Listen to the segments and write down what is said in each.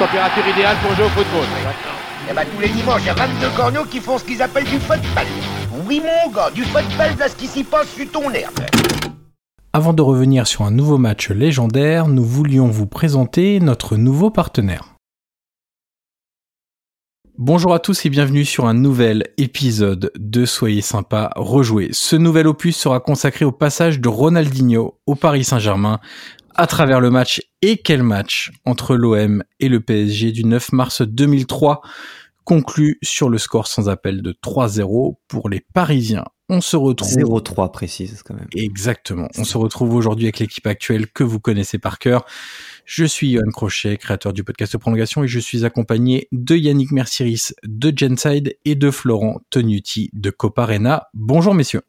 température idéale pour jouer au football. Et bah tous les dimanches, il y a 22 corneaux qui font ce qu'ils appellent du football. Oui mon gars, du football, là ce qui s'y passe sur ton herbe. Avant de revenir sur un nouveau match légendaire, nous voulions vous présenter notre nouveau partenaire. Bonjour à tous et bienvenue sur un nouvel épisode de Soyez sympa, rejouer. Ce nouvel opus sera consacré au passage de Ronaldinho au Paris Saint-Germain à travers le match et quel match entre l'OM et le PSG du 9 mars 2003 conclu sur le score sans appel de 3-0 pour les Parisiens. On se retrouve 0-3 précise quand même. Exactement. On se retrouve aujourd'hui avec l'équipe actuelle que vous connaissez par cœur. Je suis Johan Crochet, créateur du podcast Prolongation, et je suis accompagné de Yannick Merciris de Genside et de Florent Tonuti de Coparena. Bonjour messieurs.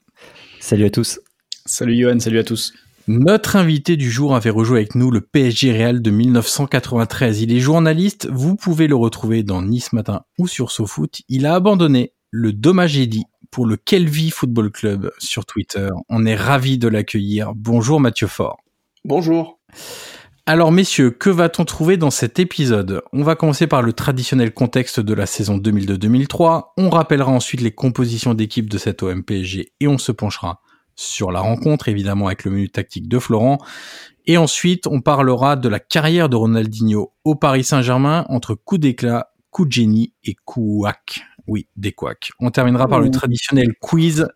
Salut à tous. Salut Johan, salut à tous. Notre invité du jour avait rejoué avec nous le PSG Real de 1993. Il est journaliste, vous pouvez le retrouver dans Nice Matin ou sur SoFoot. Il a abandonné le dommage dit pour le Kelvy Football Club sur Twitter. On est ravi de l'accueillir. Bonjour Mathieu Fort. Bonjour. Alors messieurs, que va-t-on trouver dans cet épisode? On va commencer par le traditionnel contexte de la saison 2002-2003, on rappellera ensuite les compositions d'équipe de cette OM-PSG et on se penchera sur la rencontre, évidemment avec le menu tactique de Florent. Et ensuite, on parlera de la carrière de Ronaldinho au Paris Saint-Germain entre coup d'éclat, coup de génie et couac. Oui, des couacs. On terminera par le traditionnel quiz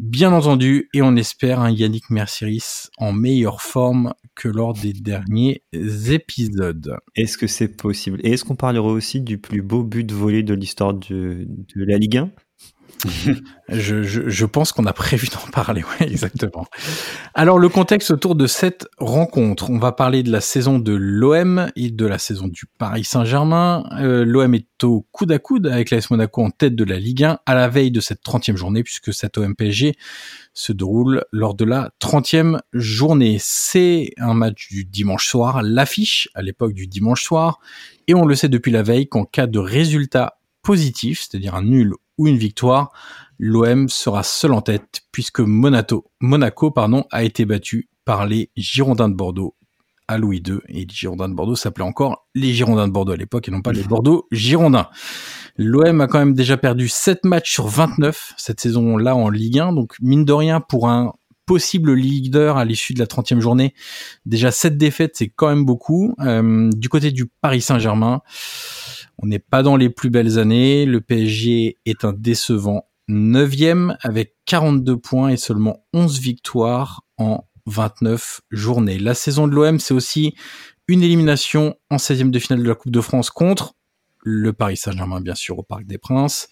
bien entendu, et on espère un Yannick Mercieris en meilleure forme que lors des derniers épisodes. Est-ce que c'est possible? Et est-ce qu'on parlera aussi du plus beau but volé de l'histoire de, de la Ligue 1 je, je, je, pense qu'on a prévu d'en parler, exactement. Alors le contexte autour de cette rencontre, on va parler de la saison de l'OM et de la saison du Paris Saint-Germain. Euh, L'OM est au coude à coude avec l'AS Monaco en tête de la Ligue 1 à la veille de cette 30e journée, puisque cette OM PSG se déroule lors de la 30e journée. C'est un match du dimanche soir, l'affiche à l'époque du dimanche soir, et on le sait depuis la veille qu'en cas de résultat positif, c'est-à-dire un nul ou une victoire, l'OM sera seul en tête puisque Monaco, Monaco pardon, a été battu par les Girondins de Bordeaux à Louis II et les Girondins de Bordeaux s'appelaient encore les Girondins de Bordeaux à l'époque et non pas les Bordeaux Girondins. L'OM a quand même déjà perdu 7 matchs sur 29 cette saison-là en Ligue 1, donc mine de rien pour un possible leader à l'issue de la 30e journée, déjà 7 défaites c'est quand même beaucoup. Euh, du côté du Paris Saint-Germain, on n'est pas dans les plus belles années. Le PSG est un décevant 9e avec 42 points et seulement 11 victoires en 29 journées. La saison de l'OM, c'est aussi une élimination en 16e de finale de la Coupe de France contre le Paris Saint-Germain, bien sûr, au Parc des Princes.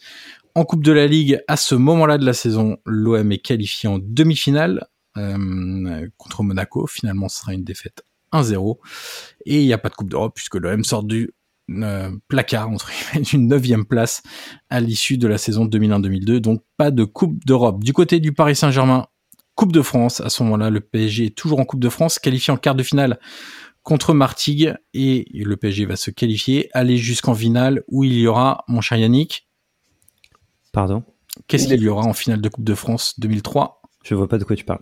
En Coupe de la Ligue, à ce moment-là de la saison, l'OM est qualifié en demi-finale euh, contre Monaco. Finalement, ce sera une défaite 1-0. Et il n'y a pas de Coupe d'Europe puisque l'OM sort du placard entre d'une neuvième place à l'issue de la saison 2001-2002. Donc pas de Coupe d'Europe. Du côté du Paris Saint-Germain, Coupe de France. À ce moment-là, le PSG est toujours en Coupe de France, qualifié en quart de finale contre Martigues et le PSG va se qualifier, aller jusqu'en finale où il y aura, mon cher Yannick? Pardon? Qu'est-ce qu'il y aura en finale de Coupe de France 2003 je vois pas de quoi tu parles.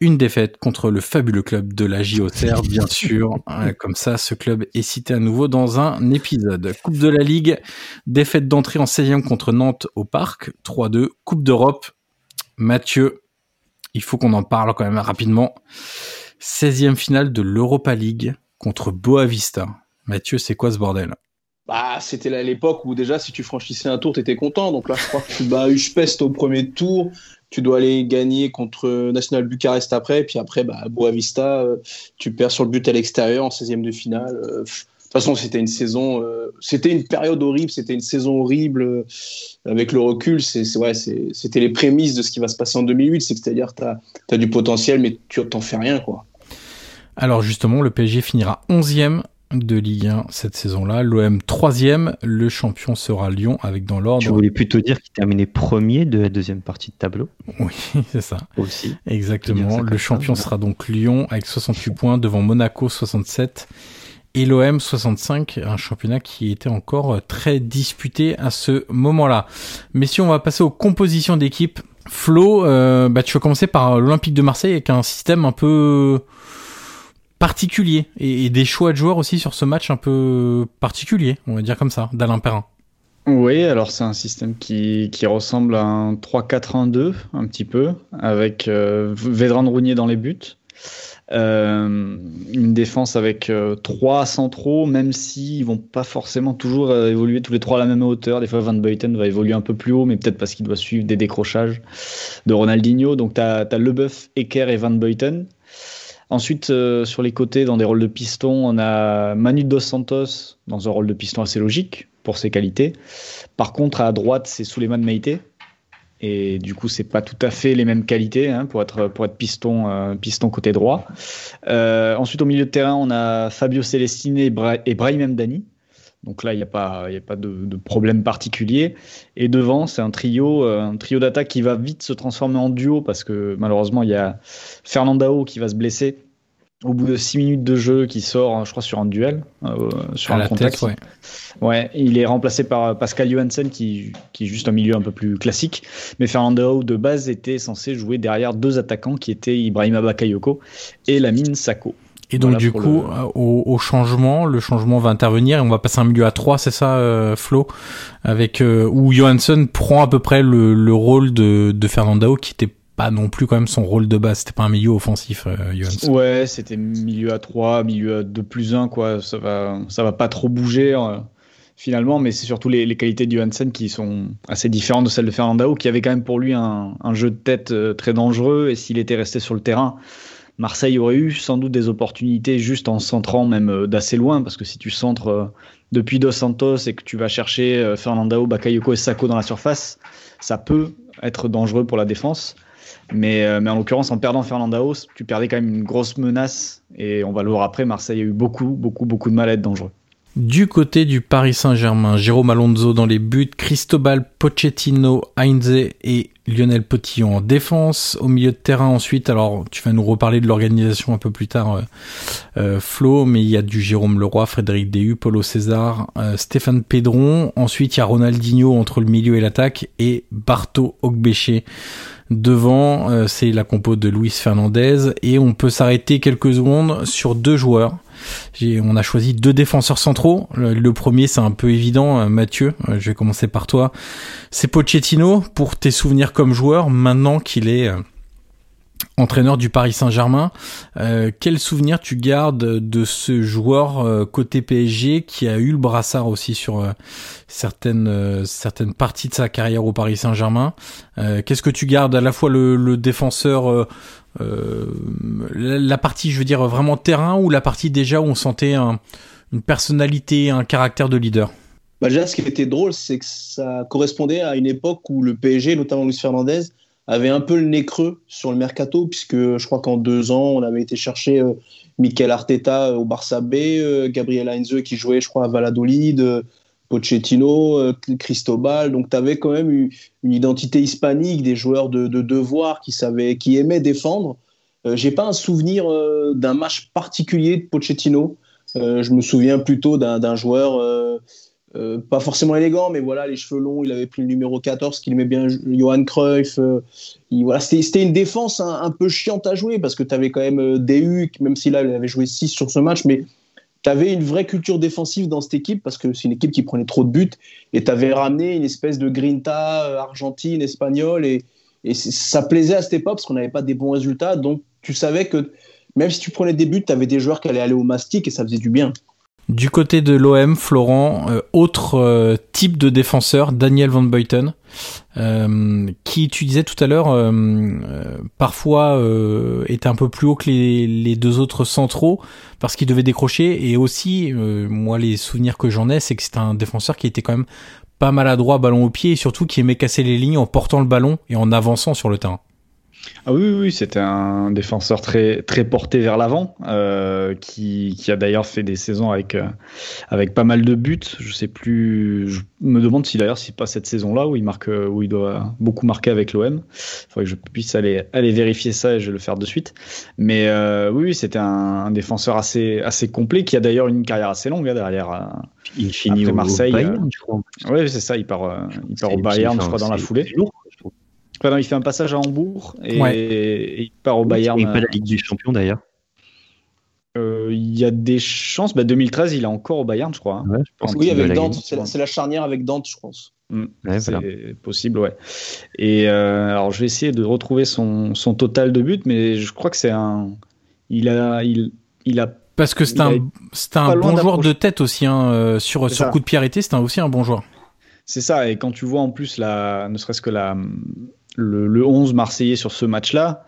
Une défaite contre le fabuleux club de la JOCR, bien sûr. Comme ça, ce club est cité à nouveau dans un épisode. Coupe de la Ligue, défaite d'entrée en 16e contre Nantes au Parc, 3-2. Coupe d'Europe, Mathieu, il faut qu'on en parle quand même rapidement. 16e finale de l'Europa League contre Boavista. Mathieu, c'est quoi ce bordel? Bah, c'était l'époque où déjà si tu franchissais un tour, t'étais content. Donc là, je crois que tu bats Uspest au premier tour, tu dois aller gagner contre National Bucarest après, et puis après, bah, Boavista, euh, tu perds sur le but à l'extérieur en 16e de finale. Euh, de toute façon, c'était une saison, euh, c'était une période horrible, c'était une saison horrible. avec le recul, ouais, c'était les prémices de ce qui va se passer en 2008, c'est-à-dire tu as, du potentiel, mais tu t'en fais rien, quoi. Alors justement, le PSG finira 11e de Ligue 1 cette saison-là. L'OM troisième, le champion sera Lyon avec dans l'ordre. Tu voulais plutôt dire qu'il terminait premier de la deuxième partie de tableau. Oui, c'est ça. Aussi. Exactement. Le champion sera donc Lyon avec 68 points devant Monaco 67 et l'OM 65, un championnat qui était encore très disputé à ce moment-là. Mais si on va passer aux compositions d'équipe, Flo, euh, bah, tu vas commencer par l'Olympique de Marseille avec un système un peu particulier et, des choix de joueurs aussi sur ce match un peu particulier, on va dire comme ça, d'Alain Perrin. Oui, alors c'est un système qui, qui ressemble à un 3-4-1-2 un petit peu, avec euh, Vedran Rounier dans les buts. Euh, une défense avec euh, trois centraux, même s'ils ils vont pas forcément toujours euh, évoluer tous les trois à la même hauteur. Des fois, Van Buiten va évoluer un peu plus haut, mais peut-être parce qu'il doit suivre des décrochages de Ronaldinho. Donc, tu as, as Leboeuf, Ecker et Van Buiten. Ensuite, sur les côtés, dans des rôles de piston, on a Manu Dos Santos dans un rôle de piston assez logique pour ses qualités. Par contre, à droite, c'est Suleiman Meite. Et du coup, c'est pas tout à fait les mêmes qualités hein, pour être pour être piston euh, piston côté droit. Euh, ensuite, au milieu de terrain, on a Fabio Celestine et, Brahim Mdani. Donc là, il n'y a pas, y a pas de, problème particulier. Et devant, c'est un trio, euh, un trio d'attaque qui va vite se transformer en duo parce que malheureusement, il y a Fernandao qui va se blesser au bout de 6 minutes de jeu qui sort, je crois, sur un duel, euh, sur un contact. ouais. ouais. il est remplacé par Pascal Johansen qui, qui est juste un milieu un peu plus classique. Mais Fernando de base était censé jouer derrière deux attaquants qui étaient Ibrahima Bakayoko et Lamine Sako. Et donc du coup, euh, au, changement, le changement va intervenir et on va passer un milieu à 3, c'est ça, euh, Flo, avec où Johansson prend à peu près le, le rôle de, de Fernandao qui était pas non plus quand même son rôle de base. C'était pas un milieu offensif, euh, Ouais, c'était milieu à 3, milieu à 2 plus 1, quoi. Ça va, ça va pas trop bouger euh, finalement, mais c'est surtout les, qualités de Johansen qui sont assez différentes de celles de Fernandao, qui avait quand même pour lui un, jeu de tête euh, très dangereux. Et s'il était resté sur le terrain, Marseille aurait eu sans doute des opportunités juste en centrant même d'assez loin, parce que si tu centres depuis Dos Santos et que tu vas chercher Fernandao, Bakayoko et Sako dans la surface, ça peut être dangereux pour la défense. Mais, euh, mais en l'occurrence, en perdant Fernandaos, tu perdais quand même une grosse menace. Et on va le voir après, Marseille a eu beaucoup, beaucoup, beaucoup de mal à être dangereux. Du côté du Paris Saint-Germain, Jérôme Alonso dans les buts, Cristobal Pochettino, Heinze et Lionel Potillon en défense. Au milieu de terrain ensuite, alors tu vas nous reparler de l'organisation un peu plus tard, euh, euh Flo, mais il y a du Jérôme Leroy, Frédéric Déhu, Paulo César, Stéphane Pédron. Ensuite, il y a Ronaldinho entre le milieu et l'attaque et Barto Ogbéché Devant, euh, c'est la compo de Luis Fernandez et on peut s'arrêter quelques secondes sur deux joueurs. On a choisi deux défenseurs centraux. Le, premier, c'est un peu évident, euh, Mathieu. Euh, je vais commencer par toi. C'est Pochettino. Pour tes souvenirs comme joueur, maintenant qu'il est entraîneur du Paris Saint-Germain. Euh, quel souvenir tu gardes de ce joueur euh, côté PSG qui a eu le brassard aussi sur euh, certaines certaines parties de sa carrière au Paris Saint-Germain? Qu'est-ce que tu gardes à la fois le, défenseur la, partie je veux dire vraiment terrain ou la partie déjà où on sentait une personnalité, un caractère de leader? Bah déjà, ce qui était drôle, c'est que ça correspondait à une époque où le PSG, notamment Luis Fernandez, avait un peu le nez creux sur le mercato, puisque je crois qu'en deux ans, on avait été chercher euh, Mikel Arteta euh, au Barça B, euh, Gabriel Heinze qui jouait, je crois, à Valladolid, Pochettino, Cristobal. Donc, tu avais quand même une, identité hispanique, des joueurs de, devoir qui, savaient, qui aimaient défendre. J'ai pas un souvenir d'un match particulier de Pochettino. je me souviens plutôt d'un joueur euh, pas forcément élégant, mais voilà, les cheveux longs, il avait pris le numéro 14, qu'il aimait bien Johan Cruyff. Euh, voilà, c'était une défense un, peu chiante à jouer parce que tu avais quand même euh, DU, même si là, il avait joué 6 sur ce match, mais tu avais une vraie culture défensive dans cette équipe parce que c'est une équipe qui prenait trop de buts et tu avais ramené une espèce de grinta argentine, espagnole et, et ça plaisait à cette époque parce qu'on n'avait pas des bons résultats. Donc tu savais que même si tu prenais des buts, tu avais des joueurs qui allaient aller au mastic et ça faisait du bien. Du côté de l'OM, Florent, euh, autre euh, type de défenseur, Daniel Van Buiten, euh, qui, tu disais tout à l'heure, parfois était un peu plus haut que les, deux autres centraux parce qu'il devait décrocher. Et aussi, moi, les souvenirs que j'en ai, c'est que c'était un défenseur qui était quand même pas maladroit, ballon au pied, et surtout qui aimait casser les lignes en portant le ballon et en avançant sur le terrain. Ah oui, oui, c'était un défenseur très, très porté vers l'avant, euh, qui, qui, a d'ailleurs fait des saisons avec, euh, avec pas mal de buts. Je sais plus, je me demande si d'ailleurs c'est pas cette saison-là où il marque, où il doit beaucoup marquer avec l'OM. Il faudrait que je puisse aller, aller vérifier ça et je vais le faire de suite. Mais euh, oui, c'était un, un, défenseur assez, assez complet qui a d'ailleurs une carrière assez longue hein, derrière. Il finit au Marseille. Bayern, je crois. Oui, c'est ça. Il part, il part au Bayern, je crois, dans la foulée. Lourd, Enfin, il fait un passage à Hambourg et, Ouais. et il part au Bayern. Et pas la Ligue du Champion d'ailleurs. Euh, Il y a des chances. Bah, 2013, il est encore au Bayern, je crois. hein. Ouais, je pense Oui, avec Dante. C'est la, charnière avec Dante, je pense. Mm, Ouais, c'est voilà. possible, ouais. Et euh, alors, je vais essayer de retrouver son, son total de buts, mais je crois que c'est un. Il a, il, il a. Parce que c'est Il un, un bon joueur de tête aussi, hein, euh, sur, sur ça. coup de pied arrêté, c'est un- aussi un bon joueur. C'est ça. Et quand tu vois en plus la, ne serait-ce que la, le, le 11 marseillais sur ce match-là,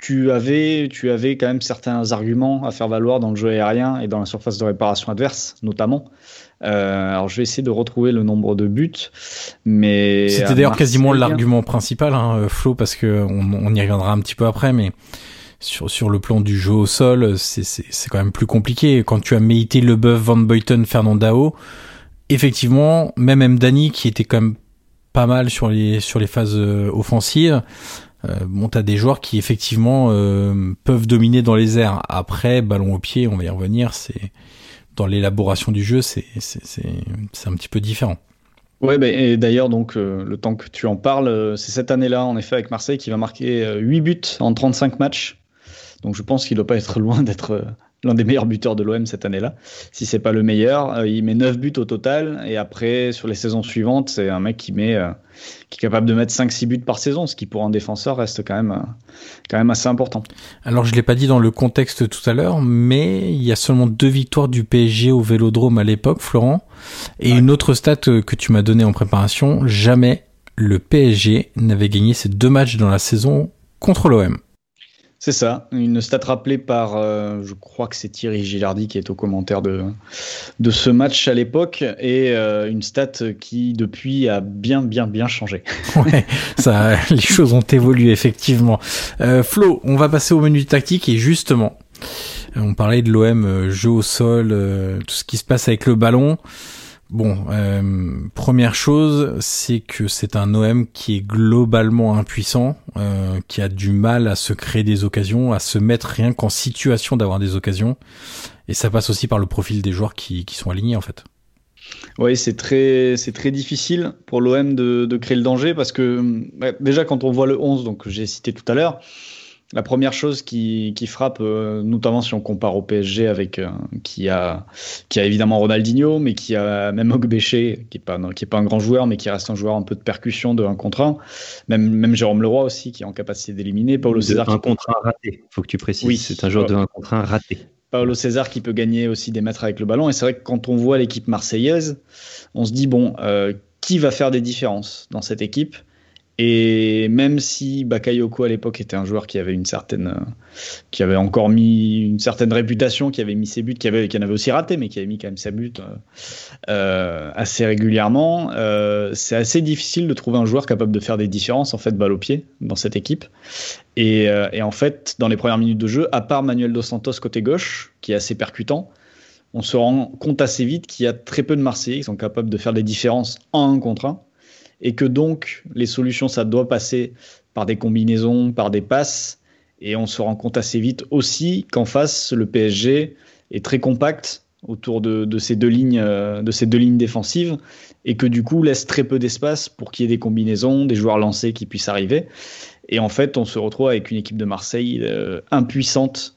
tu avais, tu avais quand même certains arguments à faire valoir dans le jeu aérien et dans la surface de réparation adverse, notamment. Euh, alors, je vais essayer de retrouver le nombre de buts, mais C'était d'ailleurs quasiment l'argument principal, hein, euh, Flo, parce que on, on y reviendra un petit peu après, mais sur, sur le plan du jeu au sol, c'est- quand même plus compliqué. Quand tu as Meite, Leboeuf, Van Beuten, Fernandao, effectivement, même Mdani, qui était quand même pas mal sur les, sur les phases euh, offensives, euh, bon, t'as des joueurs qui effectivement euh, peuvent dominer dans les airs. Après, ballon au pied, on va y revenir, c'est dans l'élaboration du jeu, c'est c'est- un petit peu différent. Ouais, bah, et d'ailleurs, donc, euh, le temps que tu en parles, c'est cette année-là, en effet, avec Marseille, qui va marquer euh, 8 buts en 35 matchs. Donc, je pense qu'il doit pas être loin d'être l'un des meilleurs buteurs de l'OM cette année-là. Si c'est pas le meilleur, Euh, il met 9 buts au total. Et après, sur les saisons suivantes, c'est un mec qui met, euh, qui est capable de mettre 5-6 buts par saison, ce qui pour un défenseur reste quand même, euh, quand même assez important. Alors je l'ai pas dit dans le contexte tout à l'heure, mais il y a seulement deux victoires du PSG au Vélodrome à l'époque, Florent. Et une autre stat que tu m'as donnée en préparation, jamais le PSG n'avait gagné ces deux matchs dans la saison contre l'OM. C'est ça, une stat rappelée par, euh, je crois que c'est Thierry Gilardi qui est au commentaire de, de ce match à l'époque, et euh, une stat qui depuis a bien bien bien changé. Ouais, ça, les choses ont évolué effectivement. Euh, Flo, on va passer au menu tactique et justement, on parlait de l'OM, jeu au sol, tout ce qui se passe avec le ballon. Bon, euh, première chose, c'est que c'est un OM qui est globalement impuissant, euh, qui a du mal à se créer des occasions, à se mettre rien qu'en situation d'avoir des occasions. Et ça passe aussi par le profil des joueurs qui, sont alignés en fait. Oui, c'est très, c'est très difficile pour l'OM de, créer le danger parce que bah, déjà quand on voit le 11, donc j'ai cité tout à l'heure, la première chose qui, qui frappe, euh, notamment si on compare au PSG avec euh, qui a qui a évidemment Ronaldinho, mais qui a même Ogbeché, qui est pas qui est pas un grand joueur, mais qui reste un joueur un peu de percussion de 1 contre 1. Même même Jérôme Leroy aussi qui est en capacité d'éliminer. Paulo De César un contre un raté. Faut que tu précises. Oui. C'est un joueur de un contre un raté. Paolo César qui peut gagner aussi des mètres avec le ballon. Et c'est vrai que quand on voit l'équipe marseillaise, on se dit, bon, euh, qui va faire des différences dans cette équipe? Et même si Bakayoko à l'époque était un joueur qui avait une certaine, euh, qui avait encore mis une certaine réputation, qui avait mis ses buts, qui avait, qui en avait aussi raté, mais qui avait mis quand même ses buts euh, euh, assez régulièrement, c'est assez difficile de trouver un joueur capable de faire des différences en fait balle au pied dans cette équipe. Et, et en fait, dans les premières minutes de jeu, à part Manuel Dos Santos côté gauche, qui est assez percutant, on se rend compte assez vite qu'il y a très peu de Marseillais qui sont capables de faire des différences en un contre un, et que donc les solutions, ça doit passer par des combinaisons, par des passes, et on se rend compte assez vite aussi qu'en face, le PSG est très compact autour de, de ces deux lignes, euh, de ces deux lignes défensives, et que du coup laisse très peu d'espace pour qu'il y ait des combinaisons, des joueurs lancés qui puissent arriver. Et en fait, on se retrouve avec une équipe de Marseille euh, impuissante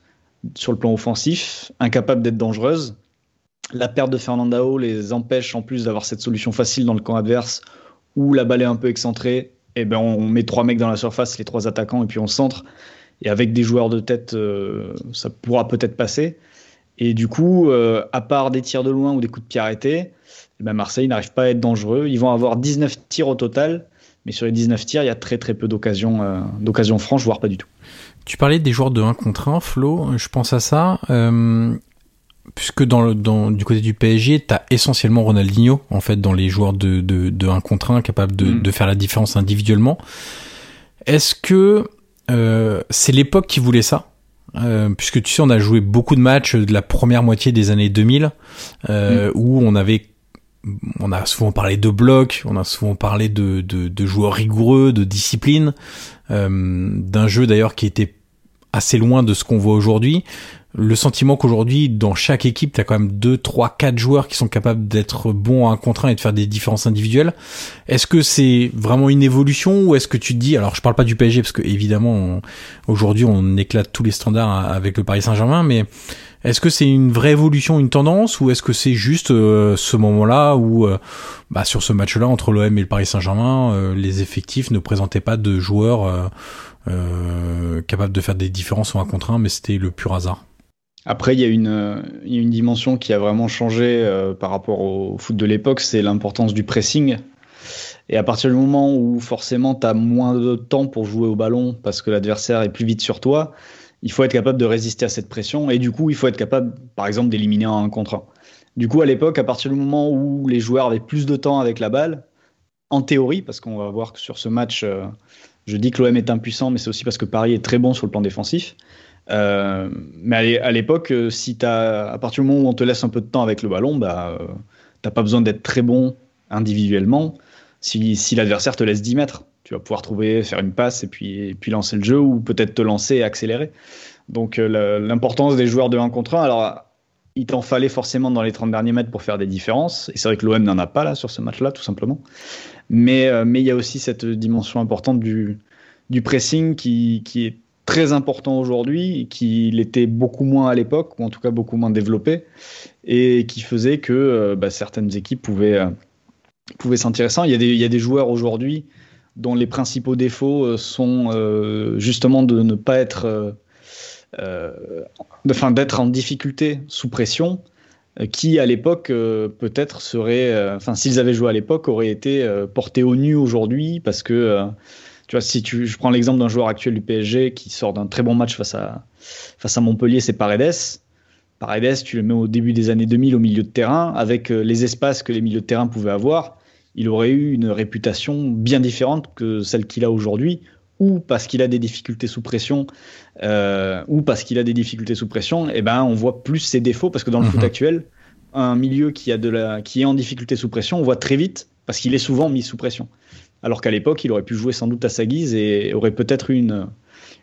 sur le plan offensif, incapable d'être dangereuse. La perte de Fernandao les empêche en plus d'avoir cette solution facile dans le camp adverse où la balle est un peu excentrée. Et ben on met trois mecs dans la surface, les trois attaquants, et puis on centre. Et avec des joueurs de tête, euh, ça pourra peut-être passer. Et du coup, euh, à part des tirs de loin ou des coups de pied arrêtés, eh ben Marseille n'arrive pas à être dangereux. Ils vont avoir 19 tirs au total, mais sur les 19 tirs, il y a très très peu d'occasions euh, d'occasions franches, voire pas du tout. Tu parlais des joueurs de 1 contre 1, Flo, je pense à ça. Puisque dans, le, dans du côté du PSG, t'as essentiellement Ronaldinho, en fait, dans les joueurs de, de, de 1 contre 1, capables de, Mm. de faire la différence individuellement. Est-ce que euh, c'est l'époque qui voulait ça? Euh, puisque tu sais, on a joué beaucoup de matchs de la première moitié des années 2000, euh, mm. où on avait, on a souvent parlé de blocs, on a souvent parlé de, de, de joueurs rigoureux, de discipline, euh, d'un jeu d'ailleurs qui était assez loin de ce qu'on voit aujourd'hui le sentiment qu'aujourd'hui, dans chaque équipe, tu as quand même 2, 3, 4 joueurs qui sont capables d'être bons à un contre un et de faire des différences individuelles. Est-ce que c'est vraiment une évolution ou est-ce que tu te dis, alors je parle pas du PSG parce que évidemment, aujourd'hui, on éclate tous les standards avec le Paris Saint-Germain, mais est-ce que c'est une vraie évolution, une tendance, ou est-ce que c'est juste euh, ce moment-là où, euh, bah, sur ce match-là entre l'OM et le Paris Saint-Germain, euh, les effectifs ne présentaient pas de joueurs capables de faire des différences en un contre un, mais c'était le pur hasard? Après, il y, a une, une dimension qui a vraiment changé euh, par rapport au foot de l'époque, c'est l'importance du pressing. Et à partir du moment où forcément tu as moins de temps pour jouer au ballon parce que l'adversaire est plus vite sur toi, il faut être capable de résister à cette pression et du coup il faut être capable par exemple d'éliminer un contre un. Du coup à l'époque, à partir du moment où les joueurs avaient plus de temps avec la balle, en théorie, parce qu'on va voir que sur ce match, euh, je dis que l'OM est impuissant, mais c'est aussi parce que Paris est très bon sur le plan défensif. Euh, mais à l'époque, euh, si as, à partir du moment où on te laisse un peu de temps avec le ballon, bah, euh, t'as pas besoin d'être très bon individuellement. Si, l'adversaire te laisse 10 mètres, tu vas pouvoir trouver, faire une passe et puis, puis lancer le jeu ou peut-être te lancer et accélérer. Donc l'importance des joueurs de 1 contre 1, alors il t'en fallait forcément dans les 30 derniers mètres pour faire des différences. Et c'est vrai que l'OM n'en a pas là sur ce match-là, tout simplement. Mais mais il y a aussi cette dimension importante du, du pressing qui, qui est très important aujourd'hui, qu'il était beaucoup moins à l'époque, ou en tout cas beaucoup moins développé, et qui faisait que euh, bah, certaines équipes pouvaient, euh, pouvaient s'intéresser. Il, il, y a des joueurs aujourd'hui dont les principaux défauts euh, sont justement de ne pas être, enfin d'être en difficulté sous pression, qui à l'époque peut-être seraient, enfin s'ils avaient joué à l'époque, auraient été portés au nu aujourd'hui parce que tu vois, si tu, je prends l'exemple d'un joueur actuel du PSG qui sort d'un très bon match face à, face à Montpellier, c'est Paredes. Paredes, tu le mets au début des années 2000 au milieu de terrain, avec euh, les espaces que les milieux de terrain pouvaient avoir, il aurait eu une réputation bien différente que celle qu'il a aujourd'hui, ou parce qu'il a des difficultés sous pression, euh, ou parce qu'il a des difficultés sous pression, et eh ben on voit plus ses défauts parce que dans le foot mhm. actuel, un milieu qui a de la, qui est en difficulté sous pression, on voit très vite parce qu'il est souvent mis sous pression alors qu'à l'époque, il aurait pu jouer sans doute à sa guise et aurait peut-être eu une,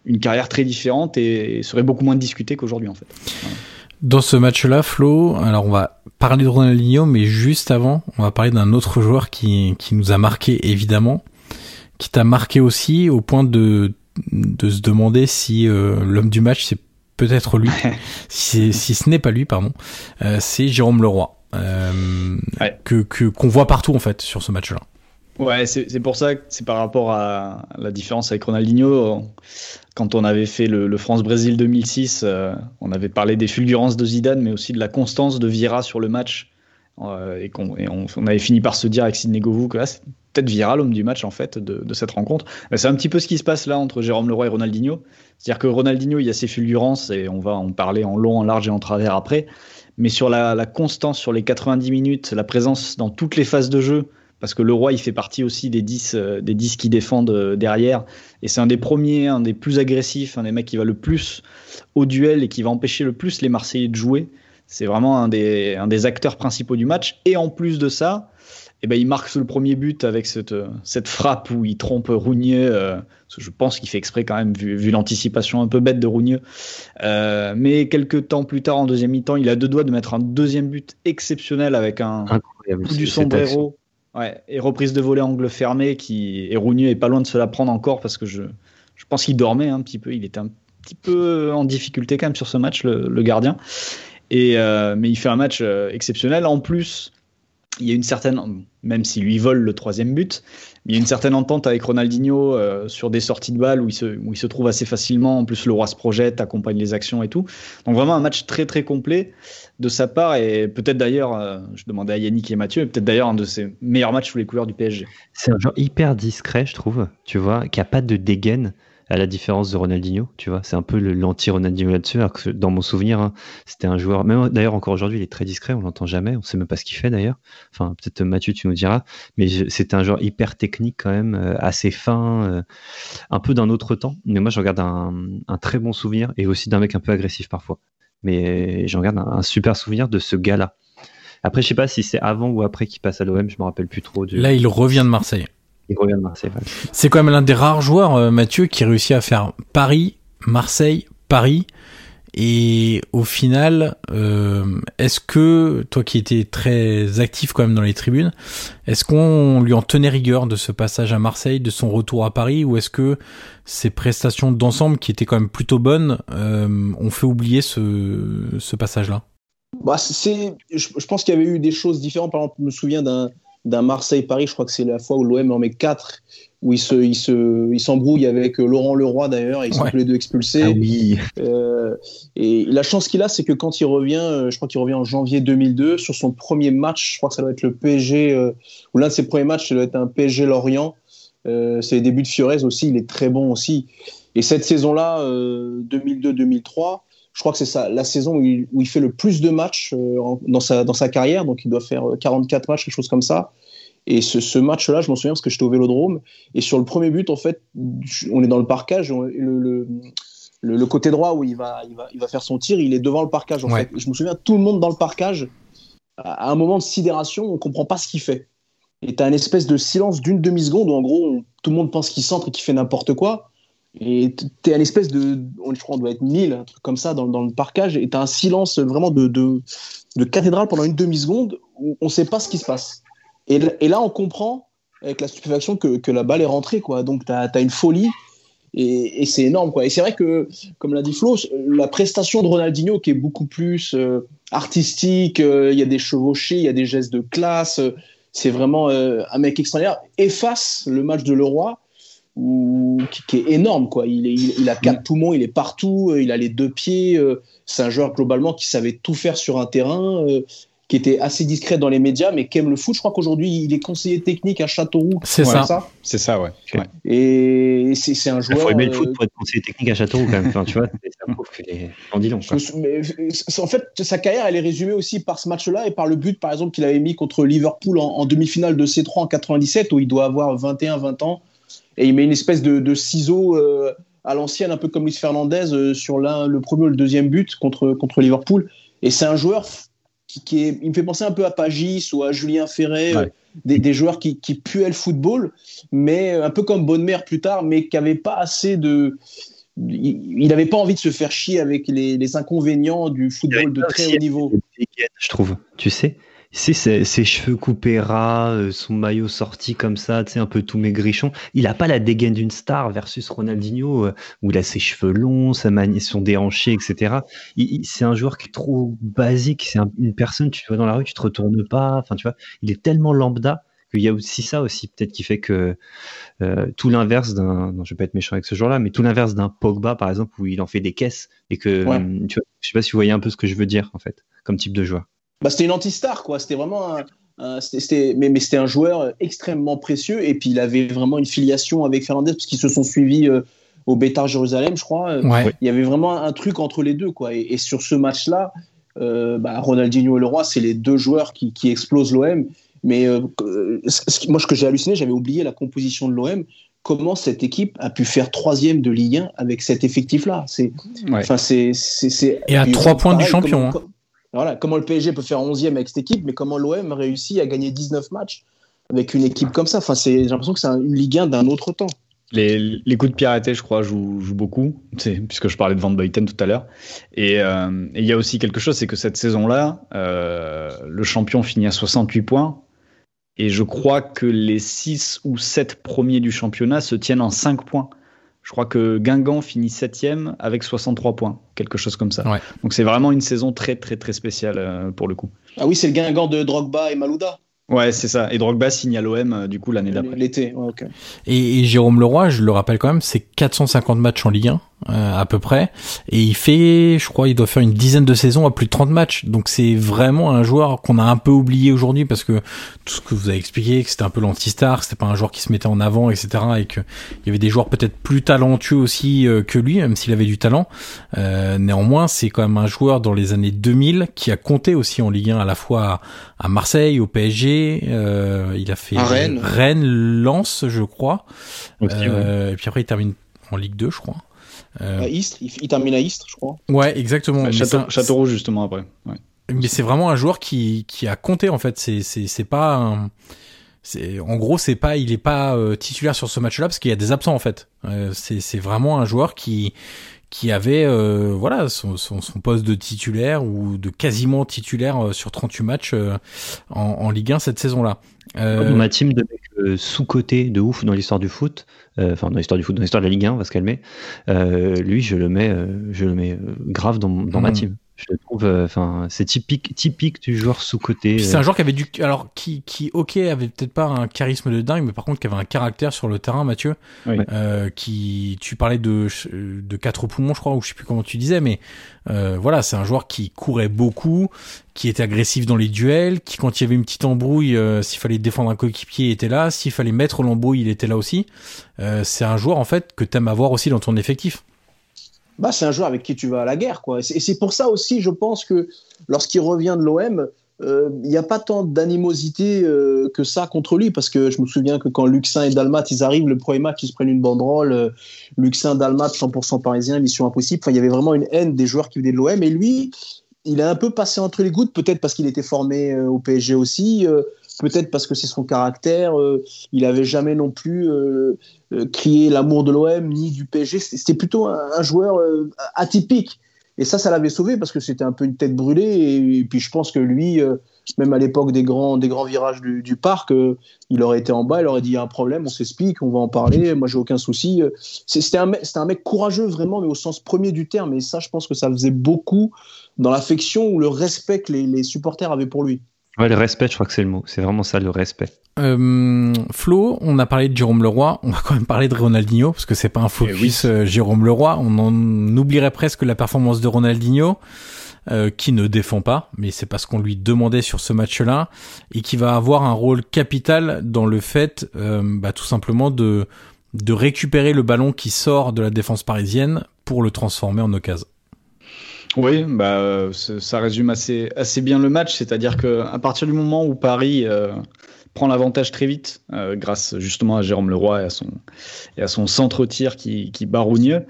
une carrière très différente et serait beaucoup moins discuté qu'aujourd'hui en fait. Dans ce match-là, Flo, alors on va parler de Ronaldinho, mais juste avant, on va parler d'un autre joueur qui, qui nous a marqué évidemment, qui t'a marqué aussi au point de, de se demander si euh, l'homme du match c'est peut-être lui, si, si, ce n'est pas lui, pardon, euh, c'est Jérôme Leroy, euh, que qu'on voit partout en fait sur ce match-là. Ouais, c'est pour ça que c'est par rapport à la différence avec Ronaldinho. Quand on avait fait le, France-Brésil 2006, euh, on avait parlé des fulgurances de Zidane, mais aussi de la constance de Vira sur le match. Euh, et, on, avait fini par se dire avec Sidney Govou que ah, c'est peut-être Vira l'homme du match en fait de, cette rencontre. C'est un petit peu ce qui se passe là entre Jérôme Leroy et Ronaldinho. C'est-à-dire que Ronaldinho, il y a ses fulgurances et on va en parler en long, en large et en travers après. Mais sur la constance, sur les 90 minutes, la présence dans toutes les phases de jeu, parce que le roi, il fait partie aussi des 10, euh, des 10 qui défendent euh, derrière. Et c'est un des premiers, un des plus agressifs, un des mecs qui va le plus au duel et qui va empêcher le plus les Marseillais de jouer. C'est vraiment un des, un des acteurs principaux du match. Et en plus de ça, eh ben, il marque le premier but avec cette, cette frappe où il trompe Rougneux. Euh, je pense qu'il fait exprès quand même, vu, l'anticipation un peu bête de Rougneux. mais quelques temps plus tard, en deuxième mi-temps, il a deux doigts de mettre un deuxième but exceptionnel avec un coup du sombrero. Ouais, et reprise de volet angle fermé qui est Rougnier est pas loin de se la prendre encore parce que je, je pense qu'il dormait un petit peu. Il était un petit peu en difficulté quand même sur ce match, le, gardien. Et, euh, mais il fait un match euh, exceptionnel. En plus, il y a une certaine, même s'il lui vole le troisième but, il y a une certaine entente avec Ronaldinho euh, sur des sorties de balles où il, se, où il se trouve assez facilement. En plus, le roi se projette, accompagne les actions et tout. Donc vraiment un match très très complet de sa part et peut-être d'ailleurs, euh, je demandais à Yannick et Mathieu, peut-être d'ailleurs un de ses meilleurs matchs sous les couleurs du PSG. C'est un joueur hyper discret, je trouve, tu vois, qui a pas de dégaine. À la différence de Ronaldinho, tu vois. C'est un peu l'anti-Ronaldinho là-dessus, alors que dans mon souvenir, hein, c'était un joueur, même d'ailleurs encore aujourd'hui, il est très discret, on l'entend jamais, on sait même pas ce qu'il fait d'ailleurs. Enfin, peut-être Mathieu, tu nous diras, mais c'était un joueur hyper technique quand même, euh, assez fin, euh, un peu d'un autre temps. Mais moi, je regarde un, un très bon souvenir et aussi d'un mec un peu agressif parfois. Mais j'en garde un, super souvenir de ce gars-là. Après, je sais pas si c'est avant ou après qu'il passe à l'OM, je me rappelle plus trop. Là, il revient de Marseille. Il revient de Marseille. C'est quand même l'un des rares joueurs, euh, Mathieu, qui réussit à faire Paris, Marseille, Paris. Et au final, euh, est-ce que, toi qui étais très actif quand même dans les tribunes, est-ce qu'on lui en tenait rigueur de ce passage à Marseille, de son retour à Paris, ou est-ce que ses prestations d'ensemble, qui étaient quand même plutôt bonnes, euh, ont fait oublier ce, ce passage-là? Bah, c'est, je, je pense qu'il y avait eu des choses différentes. Par exemple, je me souviens d'un, d'un Marseille-Paris, je crois que c'est la fois où l'OM en met 4, où il se, il se, il s'embrouille avec euh, Laurent Leroy d'ailleurs, et ils sont tous les deux expulsés. Ah oui. Euh, et la chance qu'il a, c'est que quand il revient, euh, je crois qu'il revient en janvier 2002, sur son premier match, je crois que ça doit être le PSG, euh, ou l'un de ses premiers matchs, ça doit être un PSG Lorient. Euh, c'est les débuts de Fiorez aussi, il est très bon aussi. Et cette saison-là, 2002-2003, je crois que c'est ça, la saison où il, où il, fait le plus de matchs euh, dans, sa, dans sa carrière, donc il doit faire 44 matchs, quelque chose comme ça. Et ce, ce match-là, je m'en souviens parce que j'étais au Vélodrome. Et sur le premier but, en fait, on est dans le parcage. le, le, le, le, côté droit où il va, il, va, il va faire son tir, il est devant le parcage. En ouais. fait. Et je me souviens, tout le monde dans le parcage, à un moment de sidération, on comprend pas ce qu'il fait. Et tu as une espèce de silence d'une demi-seconde où, en gros, on, tout le monde pense qu'il centre et qu'il fait n'importe quoi. Et tu es à l'espèce de, je crois, on doit être 1000, un truc comme ça, dans, dans le parcage, et tu as un silence vraiment de, de, cathédrale pendant une demi-seconde où on sait pas ce qui se passe. Et, et, là, on comprend, avec la stupéfaction, que, que la balle est rentrée, quoi. Donc, tu as, une folie, et, et c'est énorme, quoi. Et c'est vrai que, comme l'a dit Flo, la prestation de Ronaldinho, qui est beaucoup plus euh, artistique, il euh, y a des chevauchés, il y a des gestes de classe, euh, c'est vraiment un mec extraordinaire, efface le match de Leroy ou qui, qui, est énorme quoi. Il, est, il, il, a quatre poumons, il est partout, il a les deux pieds. c'est un joueur globalement qui savait tout faire sur un terrain, qui était assez discret dans les médias, mais qui aime le foot. Je crois qu'aujourd'hui il est conseiller technique à Châteauroux. C'est ouais, ça. C'est ça, ouais. Et c'est un joueur. Il faut aimer le foot pour être conseiller technique à Châteauroux quand même. enfin, tu vois, c'est un qu'il est candidant. En fait, sa carrière, elle est résumée aussi par ce match-là et par le but, par exemple, qu'il avait mis contre Liverpool en, en demi-finale de C3 en 97, où il doit avoir 21-20 ans et il met une espèce de, de ciseau euh, à l'ancienne, un peu comme Luis Fernandez, euh, sur le premier ou le deuxième but contre, contre Liverpool. Et c'est un joueur qui, qui, est, il me fait penser un peu à Pagis ou à Julien Ferret, ouais. des, des, joueurs qui, qui puaient le football, mais un peu comme Bonne plus tard, mais qui n'avaient pas assez de. Il n'avait pas envie de se faire chier avec les, les inconvénients du football de très haut niveau. Je trouve, tu sais c'est ses, ses, cheveux coupés ras, euh, son maillot sorti comme ça, tu sais, un peu tout maigrichon. Il a pas la dégaine d'une star versus Ronaldinho, euh, où il a ses cheveux longs, sa manie, son déhanché, etc. C'est un joueur qui est trop basique. C'est un, une personne, tu vois dans la rue, tu te retournes pas. Enfin, tu vois, il est tellement lambda qu'il y a aussi ça aussi, peut-être qui fait que euh, tout l'inverse d'un, non, je vais pas être méchant avec ce joueur-là, mais tout l'inverse d'un Pogba, par exemple, où il en fait des caisses et que, ouais. tu vois, je sais pas si vous voyez un peu ce que je veux dire, en fait, comme type de joueur bah, c'était une anti-star, quoi. C'était vraiment un, mais, mais c'était un joueur extrêmement précieux. Et puis, il avait vraiment une filiation avec Fernandez parce qu'ils se sont suivis euh, au Bétar Jérusalem, je crois. Ouais. Il y avait vraiment un truc entre les deux, quoi. Et, et sur ce match-là, euh, bah, Ronaldinho et Leroy, c'est les deux joueurs qui, qui explosent l'OM. Mais euh, moi, ce que j'ai halluciné, j'avais oublié la composition de l'OM. Comment cette équipe a pu faire troisième de Ligue 1 avec cet effectif-là? C'est, ouais. enfin, c'est, c'est, et à trois points pareil, du champion. Hein. Voilà, comment le PSG peut faire 11e avec cette équipe, mais comment l'OM réussit à gagner 19 matchs avec une équipe comme ça? Enfin, j'ai l'impression que c'est un, une Ligue 1 d'un autre temps. Les, les, coups de pied arrêtés, je crois, jouent, beaucoup, puisque je parlais de Van Beuten tout à l'heure. Et il euh, y a aussi quelque chose, c'est que cette saison-là, euh, le champion finit à 68 points. Et je crois que les 6 ou 7 premiers du championnat se tiennent en 5 points. Je crois que Guingamp finit septième avec 63 points, quelque chose comme ça. Ouais. Donc c'est vraiment une saison très très très spéciale euh, pour le coup. Ah oui, c'est le Guingamp de Drogba et Malouda. Ouais, c'est ça. Et Drogba signe à l'OM du coup l'année d'après. L'été, ouais, ok. Et, et Jérôme Leroy, je le rappelle quand même, c'est 450 matchs en Ligue 1 euh, à peu près, et il fait, je crois, il doit faire une dizaine de saisons à plus de 30 matchs. Donc c'est vraiment un joueur qu'on a un peu oublié aujourd'hui parce que tout ce que vous avez expliqué, que c'était un peu l'anti-star, que c'était pas un joueur qui se mettait en avant, etc. Et que il y avait des joueurs peut-être plus talentueux aussi euh, que lui, même s'il avait du talent. Euh, néanmoins, c'est quand même un joueur dans les années 2000 qui a compté aussi en Ligue 1 à la fois à, Marseille, au PSG. Euh, il a fait Rennes, Rennes, Lens, je crois. Et puis après, il termine en Ligue 2, je crois. Euh... À Istres, il, il, termine à Istres, je crois. Ouais, exactement. Château, Châteauroux, justement, après. Ouais. Mais c'est vraiment un joueur qui, qui a compté, en fait. C'est, c'est, c'est pas un... C'est, en gros, c'est pas, il est pas euh, titulaire sur ce match-là parce qu'il y a des absents en fait. Euh, c'est, c'est vraiment un joueur qui, qui avait, euh, voilà, son, son, son, poste de titulaire ou de quasiment titulaire sur 38 matchs en, en, Ligue 1 cette saison-là. Euh... Ma team de mecs sous-côté de ouf dans l'histoire du foot, enfin dans l'histoire du foot, dans l'histoire de la Ligue 1, on va se calmer. Euh, lui, je le mets, je le mets grave dans, dans mmh. ma team. Je le trouve, enfin, c'est typique, typique du joueur sous côté. C'est un joueur qui avait du, alors qui, qui, ok, avait peut-être pas un charisme de dingue, mais par contre qui avait un caractère sur le terrain, Mathieu. Oui. Euh, qui, tu parlais de de quatre poumons, je crois, ou je sais plus comment tu disais, mais euh, voilà, c'est un joueur qui courait beaucoup, qui était agressif dans les duels, qui quand il y avait une petite embrouille, euh, s'il fallait défendre un coéquipier, il était là, s'il fallait mettre l'embrouille, il était là aussi. Euh, c'est un joueur en fait que t'aimes avoir aussi dans ton effectif bah, c'est un joueur avec qui tu vas à la guerre. Quoi. Et c'est pour ça aussi, je pense que lorsqu'il revient de l'OM, il euh, n'y a pas tant d'animosité euh, que ça contre lui, parce que je me souviens que quand Luxin et Dalmat ils arrivent, le premier match, ils se prennent une banderole, euh, Luxin, Dalmat, 100% parisien, mission impossible. Il y avait vraiment une haine des joueurs qui venaient de l'OM. Et lui, il a un peu passé entre les gouttes, peut-être parce qu'il était formé au PSG aussi, peut-être parce que c'est son caractère. Euh, il avait jamais non plus euh, euh crié l'amour de l'OM ni du PSG. C'était plutôt un, joueur atypique. Et ça, ça l'avait sauvé parce que c'était un peu une tête brûlée. Et, puis je pense que lui, même à l'époque des grands, des grands virages du, parc, il aurait été en bas, il aurait dit il y a un problème, on s'explique, on va en parler. Moi, j'ai aucun souci. C'était un, un mec courageux vraiment, mais au sens premier du terme. Et ça, je pense que ça faisait beaucoup dans l'affection ou le respect que les supporters avaient pour lui. Ouais, le respect, je crois que c'est le mot. C'est vraiment ça, le respect. Euh, Flo, on a parlé de Jérôme Leroy. On va quand même parler de Ronaldinho parce que c'est pas un focus oui. euh, Jérôme Leroy. On en oublierait presque la performance de Ronaldinho. Euh, qui ne défend pas, mais c'est parce qu'on lui demandait sur ce match-là, et qui va avoir un rôle capital dans le fait, euh, bah, tout simplement, de, de récupérer le ballon qui sort de la défense parisienne pour le transformer en occasion. Oui, bah, ça résume assez, assez bien le match, c'est-à-dire qu'à partir du moment où Paris euh, prend l'avantage très vite, euh, grâce justement à Jérôme Leroy et à son, et à son centre-tir qui, qui barougne,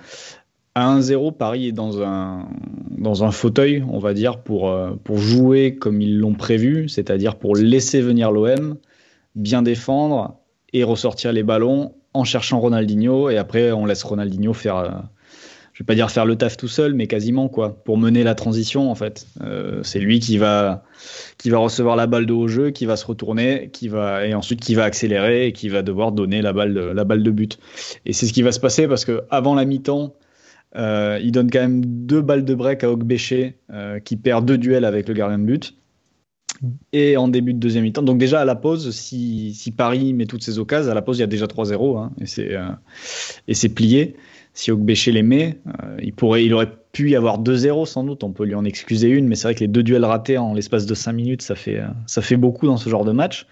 à 1-0, Paris est dans un, dans un fauteuil, on va dire, pour, euh, pour jouer comme ils l'ont prévu, c'est-à-dire pour laisser venir l'OM, bien défendre et ressortir les ballons en cherchant Ronaldinho, et après on laisse Ronaldinho faire je vais pas dire faire le taf tout seul, mais quasiment quoi, pour mener la transition en fait. Euh, c'est lui qui va qui va recevoir la balle de haut jeu, qui va se retourner, qui va et ensuite qui va accélérer et qui va devoir donner la balle de, la balle de but. Et c'est ce qui va se passer parce que avant la mi-temps, euh, il donne quand même deux balles de break à Ogbéché euh, qui perd deux duels avec le gardien de but. Et en début de deuxième mi-temps, donc déjà à la pause, si, si, Paris met toutes ses occasions, à la pause il y a déjà 3-0 hein, et c'est euh, et c'est plié si Ogbéché met, euh, il, pourrait, il aurait pu y avoir 2-0 sans doute, on peut lui en excuser une, mais c'est vrai que les deux duels ratés en l'espace de 5 minutes, ça fait, euh, ça fait beaucoup dans ce genre de match.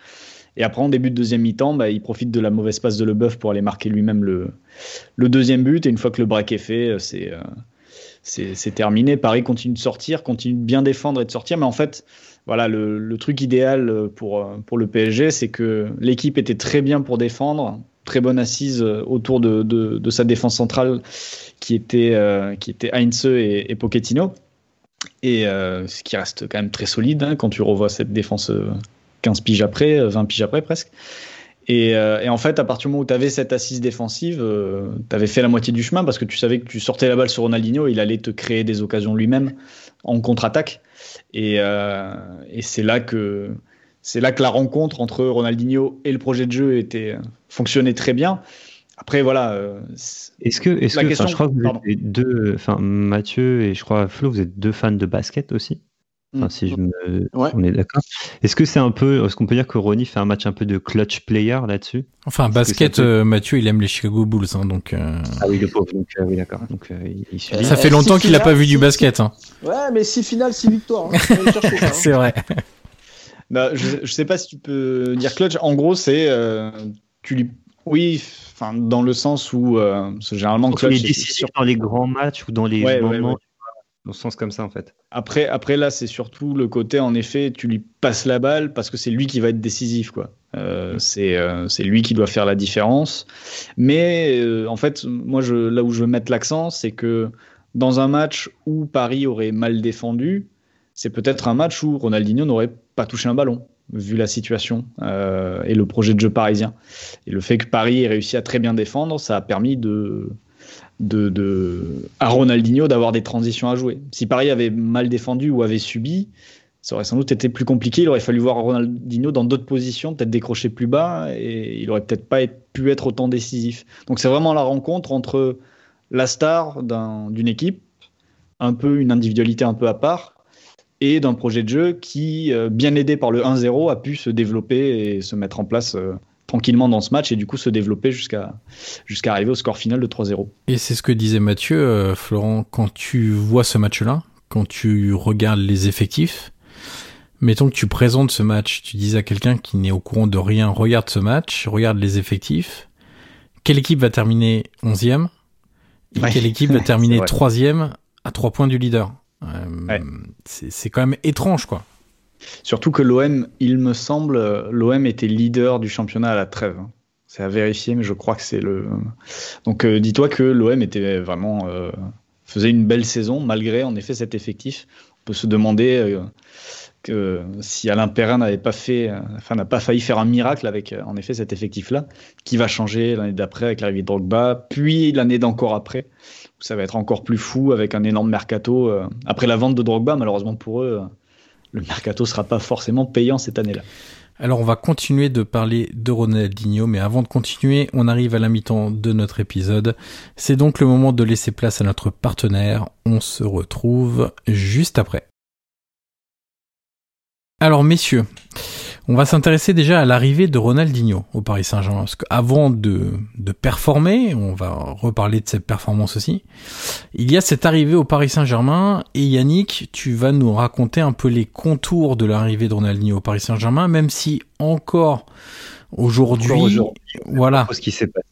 Et après, en début de deuxième mi-temps, bah, il profite de la mauvaise passe de Leboeuf pour aller marquer lui-même le, le deuxième but. Et une fois que le break est fait, euh, c'est, c'est, terminé. Paris continue de sortir, continue de bien défendre et de sortir. Mais en fait, voilà, le, le truc idéal pour, pour le PSG, c'est que l'équipe était très bien pour défendre, très bonne assise euh, autour de, de, sa défense centrale qui était, euh, qui était Heinze et, et Pochettino. Et euh, ce qui reste quand même très solide hein, quand tu revois cette défense 15 euh, piges après, 20 piges après presque. Et, en fait, à partir du moment où tu avais cette assise défensive, tu avais fait la moitié du chemin parce que tu savais que tu sortais la balle sur Ronaldinho, il allait te créer des occasions lui-même en contre-attaque. Et, et c'est là que c'est là que la rencontre entre Ronaldinho et le projet de jeu était fonctionnait très bien. Après, voilà. Euh, est-ce que, est-ce que, question, je crois que vous êtes deux, enfin Mathieu et je crois Flo, vous êtes deux fans de basket aussi. Enfin, si je me... On est d'accord. Est-ce que c'est un peu, est-ce qu'on peut dire que Ronnie fait un match un peu de clutch player là-dessus? Enfin, basket, euh, Mathieu, il aime les Chicago Bulls, hein, donc. Euh, ah oui, le pauvre. Donc, euh, oui, d'accord. Donc, il, Ça fait longtemps qu'il n'a pas vu du basket. Hein. Ouais, mais six finales, six victoires. Hein. c'est vrai. Bah, je, je sais pas si tu peux dire clutch. En gros, c'est tu lui, oui, enfin dans le sens où généralement clutch. Les dans les grands matchs ou dans les moments dans ce sens comme ça en fait. Après, après là, c'est surtout le côté en effet, tu lui passes la balle parce que c'est lui qui va être décisif quoi. Euh, c'est euh, c'est lui qui doit faire la différence. Mais euh, en fait, moi, je, là où je veux mettre l'accent, c'est que dans un match où Paris aurait mal défendu, c'est peut-être un match où Ronaldinho n'aurait pas touché un ballon vu la situation et le projet de jeu parisien. Et le fait que Paris ait réussi à très bien défendre, ça a permis à Ronaldinho d'avoir des transitions à jouer. Si Paris avait mal défendu ou avait subi, ça aurait sans doute été plus compliqué. Il aurait fallu voir Ronaldinho dans d'autres positions, peut-être décrocher plus bas, et il aurait peut-être pas pu être autant décisif. Donc c'est vraiment la rencontre entre la star d'une équipe, un peu une individualité un peu à part, et d'un projet de jeu qui, euh, bien aidé par le 1-0, a pu se développer et se mettre en place. Euh, tranquillement dans ce match et du coup se développer jusqu'à jusqu'à arriver au score final de 3-0. Et c'est ce que disait Mathieu, euh, Florent, quand tu vois ce match-là, quand tu regardes les effectifs, mettons que tu présentes ce match, tu dis à quelqu'un qui n'est au courant de rien, regarde ce match, regarde les effectifs, quelle équipe va terminer 11e et quelle équipe va terminer 3e à 3 points du leader? Euh, C'est quand même étrange quoi. Surtout que l'OM, il me semble, l'OM était leader du championnat à la trêve. C'est à vérifier, mais je crois que c'est le. Donc euh, dis-toi que l'OM était vraiment euh, faisait une belle saison malgré en effet cet effectif. On peut se demander euh, que si Alain Perrin n'avait pas fait, enfin n'a pas failli faire un miracle avec en effet cet effectif-là, qui va changer l'année d'après avec l'arrivée de Drogba, puis l'année d'encore après. Ça va être encore plus fou avec un énorme mercato. Après la vente de Drogba, malheureusement pour eux, le mercato sera pas forcément payant cette année-là. Alors on va continuer de parler de Ronaldinho, mais avant de continuer, on arrive à la mi-temps de notre épisode. C'est donc le moment de laisser place à notre partenaire. On se retrouve juste après. Alors messieurs, on va s'intéresser déjà à l'arrivée de Ronaldinho au Paris Saint-Germain. Parce qu'avant de, de performer, on va reparler de cette performance aussi, il y a cette arrivée au Paris Saint-Germain. Et Yannick, tu vas nous raconter un peu les contours de l'arrivée de Ronaldinho au Paris Saint-Germain, même si encore aujourd'hui, voilà. Ce qui s'est passé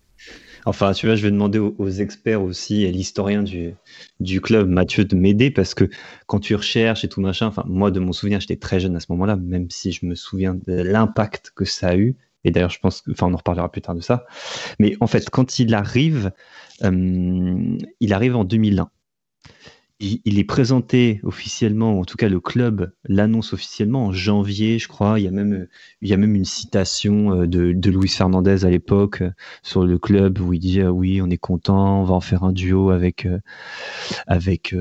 Enfin, tu vois, je vais demander aux, experts aussi et l'historien du, club, Mathieu, de m'aider parce que quand tu recherches et tout machin, enfin, moi, de mon souvenir, j'étais très jeune à ce moment-là, même si je me souviens de l'impact que ça a eu. Et d'ailleurs, je pense, enfin, on en reparlera plus tard de ça. Mais en fait, quand il arrive, euh, il arrive en 2001 il, est présenté officiellement, en tout cas le club l'annonce officiellement en janvier, je crois. Il y a même, il y a même une citation euh, de, de Luis Fernandez à l'époque euh, sur le club où il dit ah oui, on est content, on va en faire un duo avec euh, avec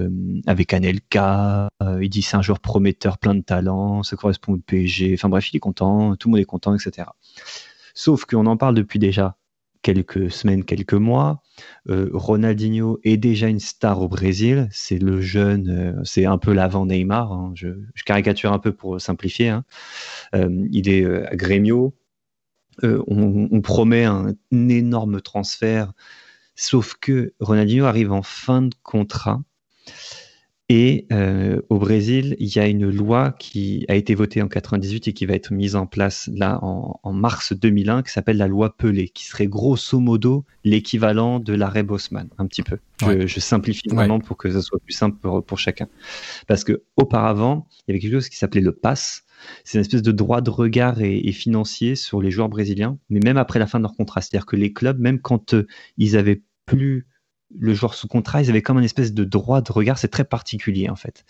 avec Anelka. il dit c'est un joueur prometteur, plein de talent, ça correspond au PSG. Enfin bref, il est content, tout le monde est content, etc. Sauf qu'on en parle depuis déjà quelques semaines, quelques mois. Euh, Ronaldinho est déjà une star au Brésil. C'est le jeune, euh, c'est un peu l'avant Neymar. Hein. Je, caricature un peu pour simplifier. Hein. Euh, il est à Grêmio. On, promet un, un, énorme transfert, sauf que Ronaldinho arrive en fin de contrat et euh, au Brésil, il y a une loi qui a été votée en 98 et qui va être mise en place là en, en mars 2001, qui s'appelle la loi Pelé, qui serait grosso modo l'équivalent de l'arrêt Bosman, un petit peu. Je, je simplifie vraiment pour que ça soit plus simple pour, pour chacun. Parce que auparavant, il y avait quelque chose qui s'appelait le pass. C'est une espèce de droit de regard et, et, financier sur les joueurs brésiliens, mais même après la fin de leur contrat. C'est-à-dire que les clubs, même quand euh, ils avaient plus le joueur sous contrat, ils avaient comme une espèce de droit de regard, c'est très particulier en fait.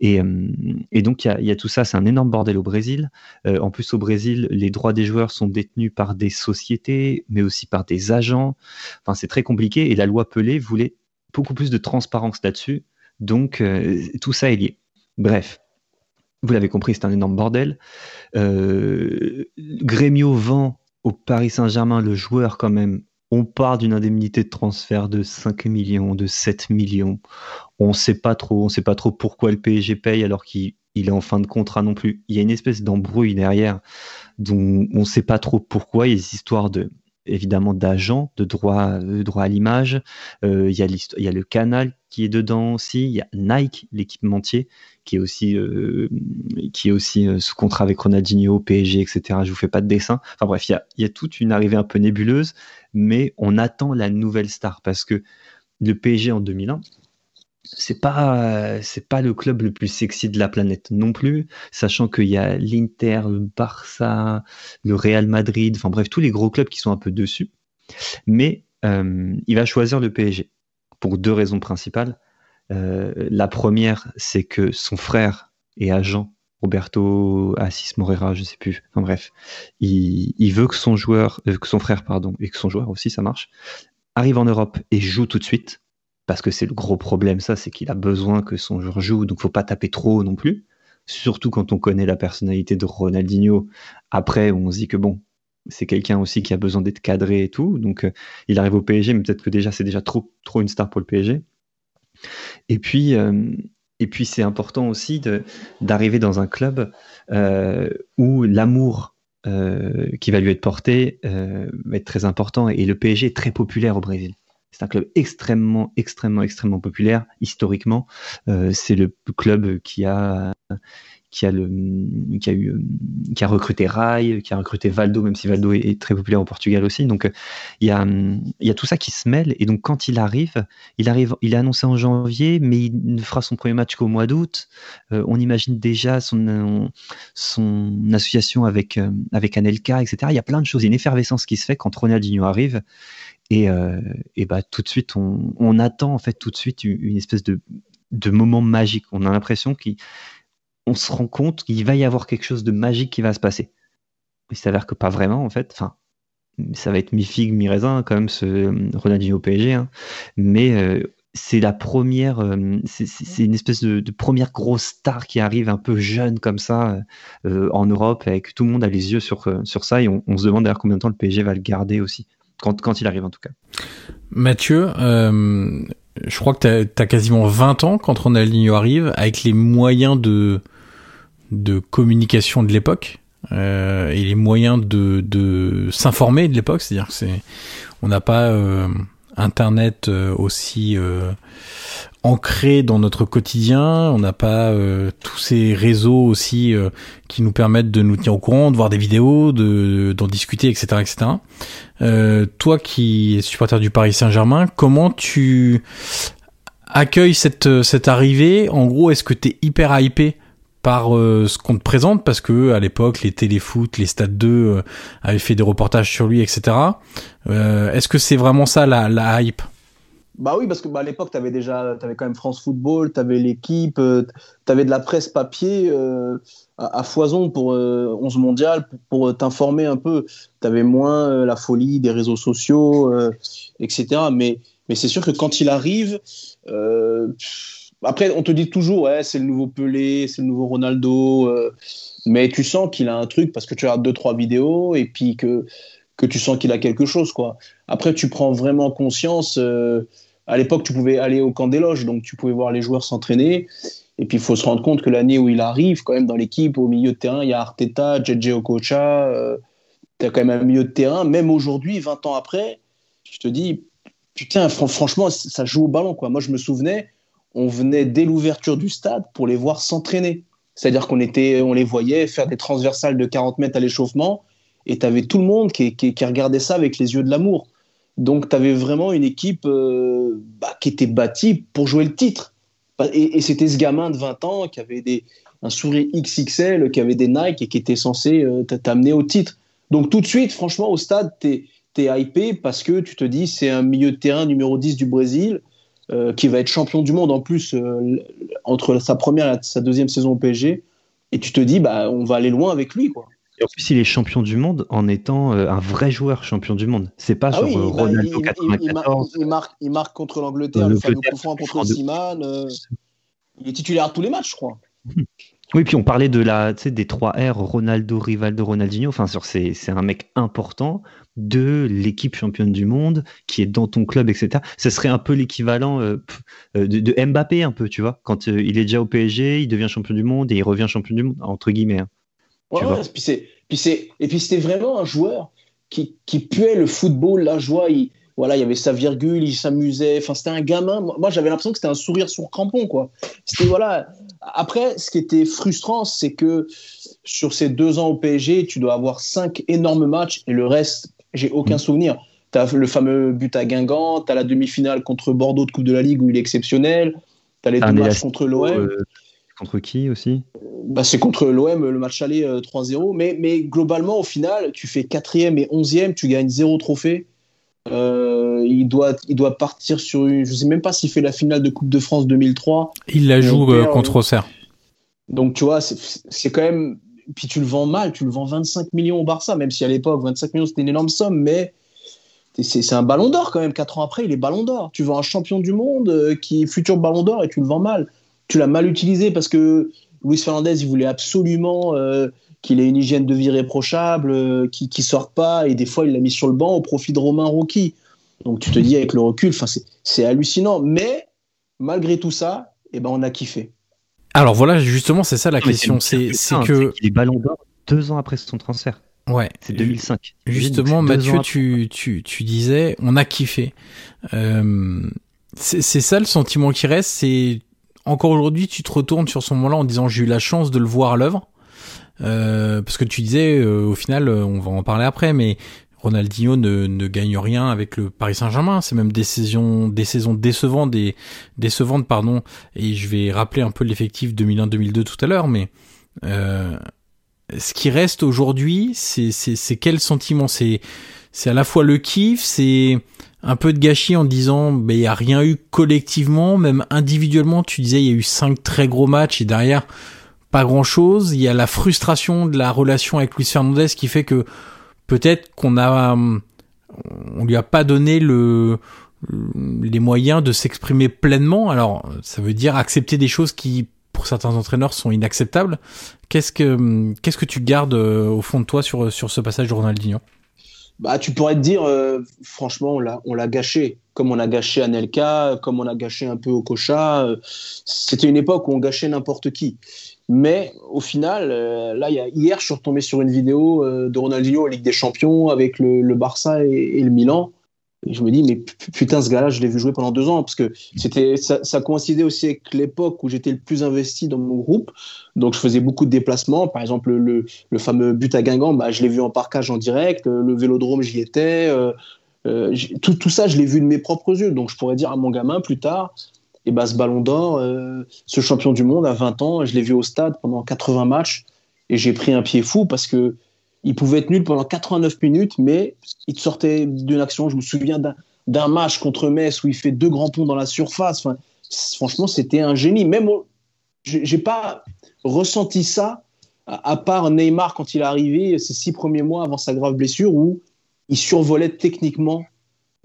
Et, euh, donc il y, a, tout ça, c'est un énorme bordel au Brésil. Euh, en plus au Brésil, les droits des joueurs sont détenus par des sociétés, mais aussi par des agents. Enfin c'est très compliqué et la loi Pelé voulait beaucoup plus de transparence là-dessus. Donc euh, tout ça est lié. Bref. Vous l'avez compris, c'est un énorme bordel. Grémio vend au Paris Saint-Germain le joueur quand même on part d'une indemnité de transfert de 5 millions, de 7 millions. On sait pas trop, on sait pas trop pourquoi le PSG paye alors qu'il il est en fin de contrat non plus. Il y a une espèce d'embrouille derrière dont on ne sait pas trop pourquoi. Il y a des histoires de évidemment d'agents, de droit, à l'image. Euh, il, y a il y a le canal qui est dedans aussi. Il y a Nike, l'équipementier, qui est aussi, euh, qui est aussi euh, sous contrat avec Ronaldinho, PSG, etc. Je vous fais pas de dessin. Enfin bref, il y a, il y a toute une arrivée un peu nébuleuse, mais on attend la nouvelle star parce que le PSG en 2001, c'est pas pas le club le plus sexy de la planète non plus, sachant qu'il y a l'Inter, le Barça, le Real Madrid, enfin bref tous les gros clubs qui sont un peu dessus. Mais euh, il va choisir le PSG pour deux raisons principales. Euh, la première, c'est que son frère est agent, Roberto Assis Moreira, je sais plus. Enfin bref, il, il veut que son joueur, euh, que son frère pardon, et que son joueur aussi, ça marche, arrive en Europe et joue tout de suite parce que c'est le gros problème, ça, c'est qu'il a besoin que son joueur joue, donc faut pas taper trop non plus. Surtout quand on connaît la personnalité de Ronaldinho. Après, on se dit que bon, c'est quelqu'un aussi qui a besoin d'être cadré et tout. Donc, euh, il arrive au PSG, mais peut-être que déjà, c'est déjà trop, trop une star pour le PSG. Et puis, euh, et puis c'est important aussi d'arriver dans un club euh, où l'amour qui va lui être porté va être très important. Et le PSG est très populaire au Brésil. C'est un club extrêmement, extrêmement, extrêmement populaire historiquement. Euh, c'est le club qui a qui a eu qui a recruté Rai, qui a recruté Valdo, même si Valdo est, très populaire au Portugal aussi. Donc il y a il y a tout ça qui se mêle et donc quand il arrive, il arrive, il est annoncé en janvier, mais il ne fera son premier match qu'au mois d'août. Euh, on imagine déjà son son association avec euh, avec Anelka, etc. Il y a plein de choses, une effervescence qui se fait quand Ronaldinho arrive et, euh, et bah, tout de suite, on, attend en fait tout de suite une, espèce de, de moment magique. On a l'impression qu'on se rend compte qu'il va y avoir quelque chose de magique qui va se passer. Il s'avère que pas vraiment en fait. Enfin, ça va être mi-figue, mi-raisin quand même ce Ronaldinho au PSG. Hein. Mais euh, c'est la première, euh, c'est une espèce de, première grosse star qui arrive un peu jeune comme ça euh, en Europe, avec tout le monde a les yeux sur, sur ça et on, on se demande d'ailleurs combien de temps le PSG va le garder aussi quand, quand il arrive en tout cas. Mathieu, euh, je crois que tu as, quasiment 20 ans quand Ronaldinho arrive, avec les moyens de, de communication de l'époque. Euh, et les moyens de, de s'informer de l'époque, c'est-à-dire que c'est, on n'a pas euh, Internet euh, aussi ancré dans notre quotidien. On n'a pas tous ces réseaux aussi qui nous permettent de nous tenir au courant, de voir des vidéos, de d'en discuter, etc., etc. toi qui es supporter du Paris Saint-Germain, comment tu accueilles cette cette arrivée? En gros, est-ce que tu es hyper hypé? Par euh, ce qu'on te présente parce que à l'époque les téléfoot, les stades 2 euh, avaient fait des reportages sur lui, etc. Euh, Est-ce que c'est vraiment ça la, hype? Bah oui, parce que bah, à l'époque, tu avais déjà avais quand même France Football, tu avais l'équipe, euh, tu avais de la presse papier à, foison pour 11 mondial, pour, t'informer un peu. Tu avais moins la folie des réseaux sociaux, etc. Mais, mais c'est sûr que quand il arrive, après, on te dit toujours, ouais, c'est le nouveau Pelé, c'est le nouveau Ronaldo, euh, mais tu sens qu'il a un truc parce que tu regardes deux, trois vidéos et puis que, que tu sens qu'il a quelque chose, quoi. Après, tu prends vraiment conscience. Euh, à l'époque, tu pouvais aller au camp des loges, donc tu pouvais voir les joueurs s'entraîner. Et puis, il faut se rendre compte que l'année où il arrive, quand même, dans l'équipe, au milieu de terrain, il y a Arteta, JJ Okocha, euh, tu as quand même un milieu de terrain. Même aujourd'hui, 20 ans après, je te dis, putain, franchement, ça joue au ballon, quoi. Moi, je me souvenais, on venait dès l'ouverture du stade pour les voir s'entraîner. C'est-à-dire qu'on était, on les voyait faire des transversales de 40 mètres à l'échauffement, et tu avais tout le monde qui, regardait ça avec les yeux de l'amour. Donc tu avais vraiment une équipe euh, bah, qui était bâtie pour jouer le titre. Et, c'était ce gamin de 20 ans qui avait un sourire XXL, qui avait des Nike et qui était censé euh, t'amener au titre. Donc tout de suite, franchement, au stade, tu es, hypé parce que tu te dis c'est un milieu de terrain numéro 10 du Brésil euh, qui va être champion du monde en plus euh, entre sa première et sa deuxième saison au PSG. Et tu te dis, bah, on va aller loin avec lui. Quoi. Et en plus, il est champion du monde en étant euh, un vrai joueur champion du monde. C'est pas ah sur bah, Ronaldo il, 94. Il, marque, il, marque, contre l'Angleterre, le fameux coup franc contre Simon. il est titulaire à tous les matchs, je crois. Oui, puis on parlait de la, des trois R, Ronaldo, Rivaldo, Ronaldinho. Enfin, c'est un mec important de l'équipe championne du monde qui est dans ton club, etc. Ce serait un peu l'équivalent euh, euh, de, Mbappé, un peu, tu vois. Quand euh, il est déjà au PSG, il devient champion du monde et il revient champion du monde, entre guillemets. Hein. Ouais, et puis c'était vraiment un joueur qui, qui puait le football, la joie. Il, voilà, il y avait sa virgule, il s'amusait. Enfin, c'était un gamin. Moi, j'avais l'impression que c'était un sourire sur crampon, quoi. C'était voilà. Après, ce qui était frustrant, c'est que sur ces deux ans au PSG, tu dois avoir cinq énormes matchs et le reste, j'ai aucun mm. souvenir. Tu as le fameux but à Guingamp, tu as la demi-finale contre Bordeaux de Coupe de la Ligue où il est exceptionnel, tu as les deux matchs contre l'OM. Euh, contre qui aussi? Bah, C'est contre l'OM, le match aller 3-0. Mais, mais globalement, au final, tu fais quatrième et onzième, tu gagnes zéro trophée. Euh, il, doit, il doit partir sur une. Je sais même pas s'il fait la finale de Coupe de France 2003. Il la joue euh, contre Auxerre. Donc tu vois, c'est quand même. Puis tu le vends mal, tu le vends 25 millions au Barça, même si à l'époque 25 millions c'était une énorme somme, mais c'est un ballon d'or quand même. Quatre ans après, il est ballon d'or. Tu vends un champion du monde euh, qui est futur ballon d'or et tu le vends mal. Tu l'as mal utilisé parce que Luis Fernandez, il voulait absolument qu'il ait une hygiène de vie réprochable, euh, qui ne sort pas, et des fois il l'a mis sur le banc au profit de Romain Rocky. Donc tu te dis avec le recul, c'est hallucinant. Mais malgré tout ça, eh ben, on a kiffé. Alors voilà, justement, c'est ça la question. C'est que. Il est ballon d'or deux ans après son transfert. Ouais. C'est 2005. Justement, Mathieu, tu, tu, tu, disais, on a kiffé. Euh, c'est ça le sentiment qui reste. C'est encore aujourd'hui, tu te retournes sur ce moment-là en disant j'ai eu la chance de le voir à l'œuvre. Euh, parce que tu disais, euh, au final, euh, on va en parler après, mais Ronaldinho ne, ne gagne rien avec le Paris Saint-Germain. C'est même des saisons, des saisons décevantes, décevantes, pardon. Et je vais rappeler un peu l'effectif 2001-2002 tout à l'heure, mais euh, ce qui reste aujourd'hui, c'est, quel sentiment? C'est, à la fois le kiff, c'est un peu de gâchis en disant, ben il y a rien eu collectivement, même individuellement. Tu disais, il y a eu cinq très gros matchs et derrière pas grand chose. Il y a la frustration de la relation avec Luis Fernandez qui fait que peut-être qu'on a, on lui a pas donné le, les moyens de s'exprimer pleinement. Alors, ça veut dire accepter des choses qui, pour certains entraîneurs, sont inacceptables. Qu'est-ce que, qu'est-ce que tu gardes euh, au fond de toi sur, sur ce passage de Ronaldinho? Bah, tu pourrais te dire, euh, franchement, on l'a, on l'a gâché. Comme on a gâché Anelka, comme on a gâché un peu Okocha. Euh, c'était une époque où on gâchait n'importe qui. Mais au final, euh, là, hier, je suis retombé sur une vidéo euh, de Ronaldinho en Ligue des Champions avec le, Barça et, le Milan. Je me dis, mais putain, ce gars-là, je l'ai vu jouer pendant deux ans, parce que ça, ça coïncidait aussi avec l'époque où j'étais le plus investi dans mon groupe. Donc, je faisais beaucoup de déplacements. Par exemple, le, fameux but à Guingamp, bah, je l'ai vu en parcage en direct. Le, vélodrome, j'y étais. Euh, euh tout, ça, je l'ai vu de mes propres yeux. Donc, je pourrais dire à mon gamin plus tard, et bah, ce ballon d'or, euh, ce champion du monde à 20 ans, je l'ai vu au stade pendant 80 matchs et j'ai pris un pied fou parce que il pouvait être nul pendant 89 minutes, mais il sortait d'une action. Je me souviens d'un match contre Metz où il fait deux grands ponts dans la surface. Franchement, c'était un génie. Même j'ai pas ressenti ça à part Neymar quand il est arrivé ces six premiers mois avant sa grave blessure où il survolait techniquement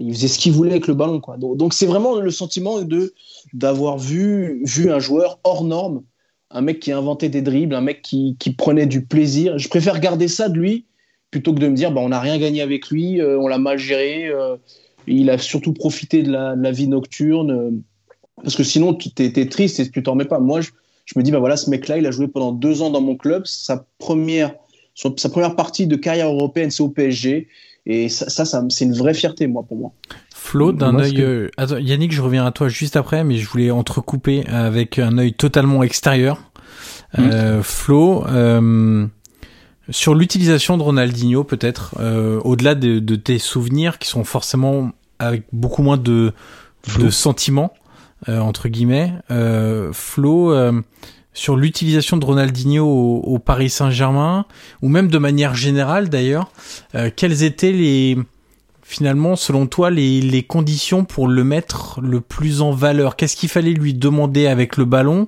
il faisait ce qu'il voulait avec le ballon. Quoi. Donc c'est vraiment le sentiment de d'avoir vu, vu un joueur hors norme, un mec qui inventait des dribbles, un mec qui, qui prenait du plaisir. Je préfère garder ça de lui plutôt que de me dire bah, on n'a rien gagné avec lui, euh, on l'a mal géré. Euh, il a surtout profité de la, vie nocturne. Euh, parce que sinon, tu es, triste et tu t'en remets pas. Moi, je, je, me dis, bah voilà, ce mec-là, il a joué pendant deux ans dans mon club. Sa première, sa première partie de carrière européenne, c'est au PSG. Et ça, ça, c'est une vraie fierté, moi, pour moi. Flo, d'un œil. Euh, Yannick, je reviens à toi juste après, mais je voulais entrecouper avec un œil totalement extérieur. Hmm. Euh, Flo, euh, sur l'utilisation de Ronaldinho, peut-être, euh, au-delà de, de, tes souvenirs qui sont forcément avec beaucoup moins de, de sentiments, euh, entre guillemets, Flo sur l'utilisation de Ronaldinho au, Paris Saint-Germain, ou même de manière générale d'ailleurs, euh, quelles étaient les finalement selon toi les, conditions pour le mettre le plus en valeur? Qu'est-ce qu'il fallait lui demander avec le ballon?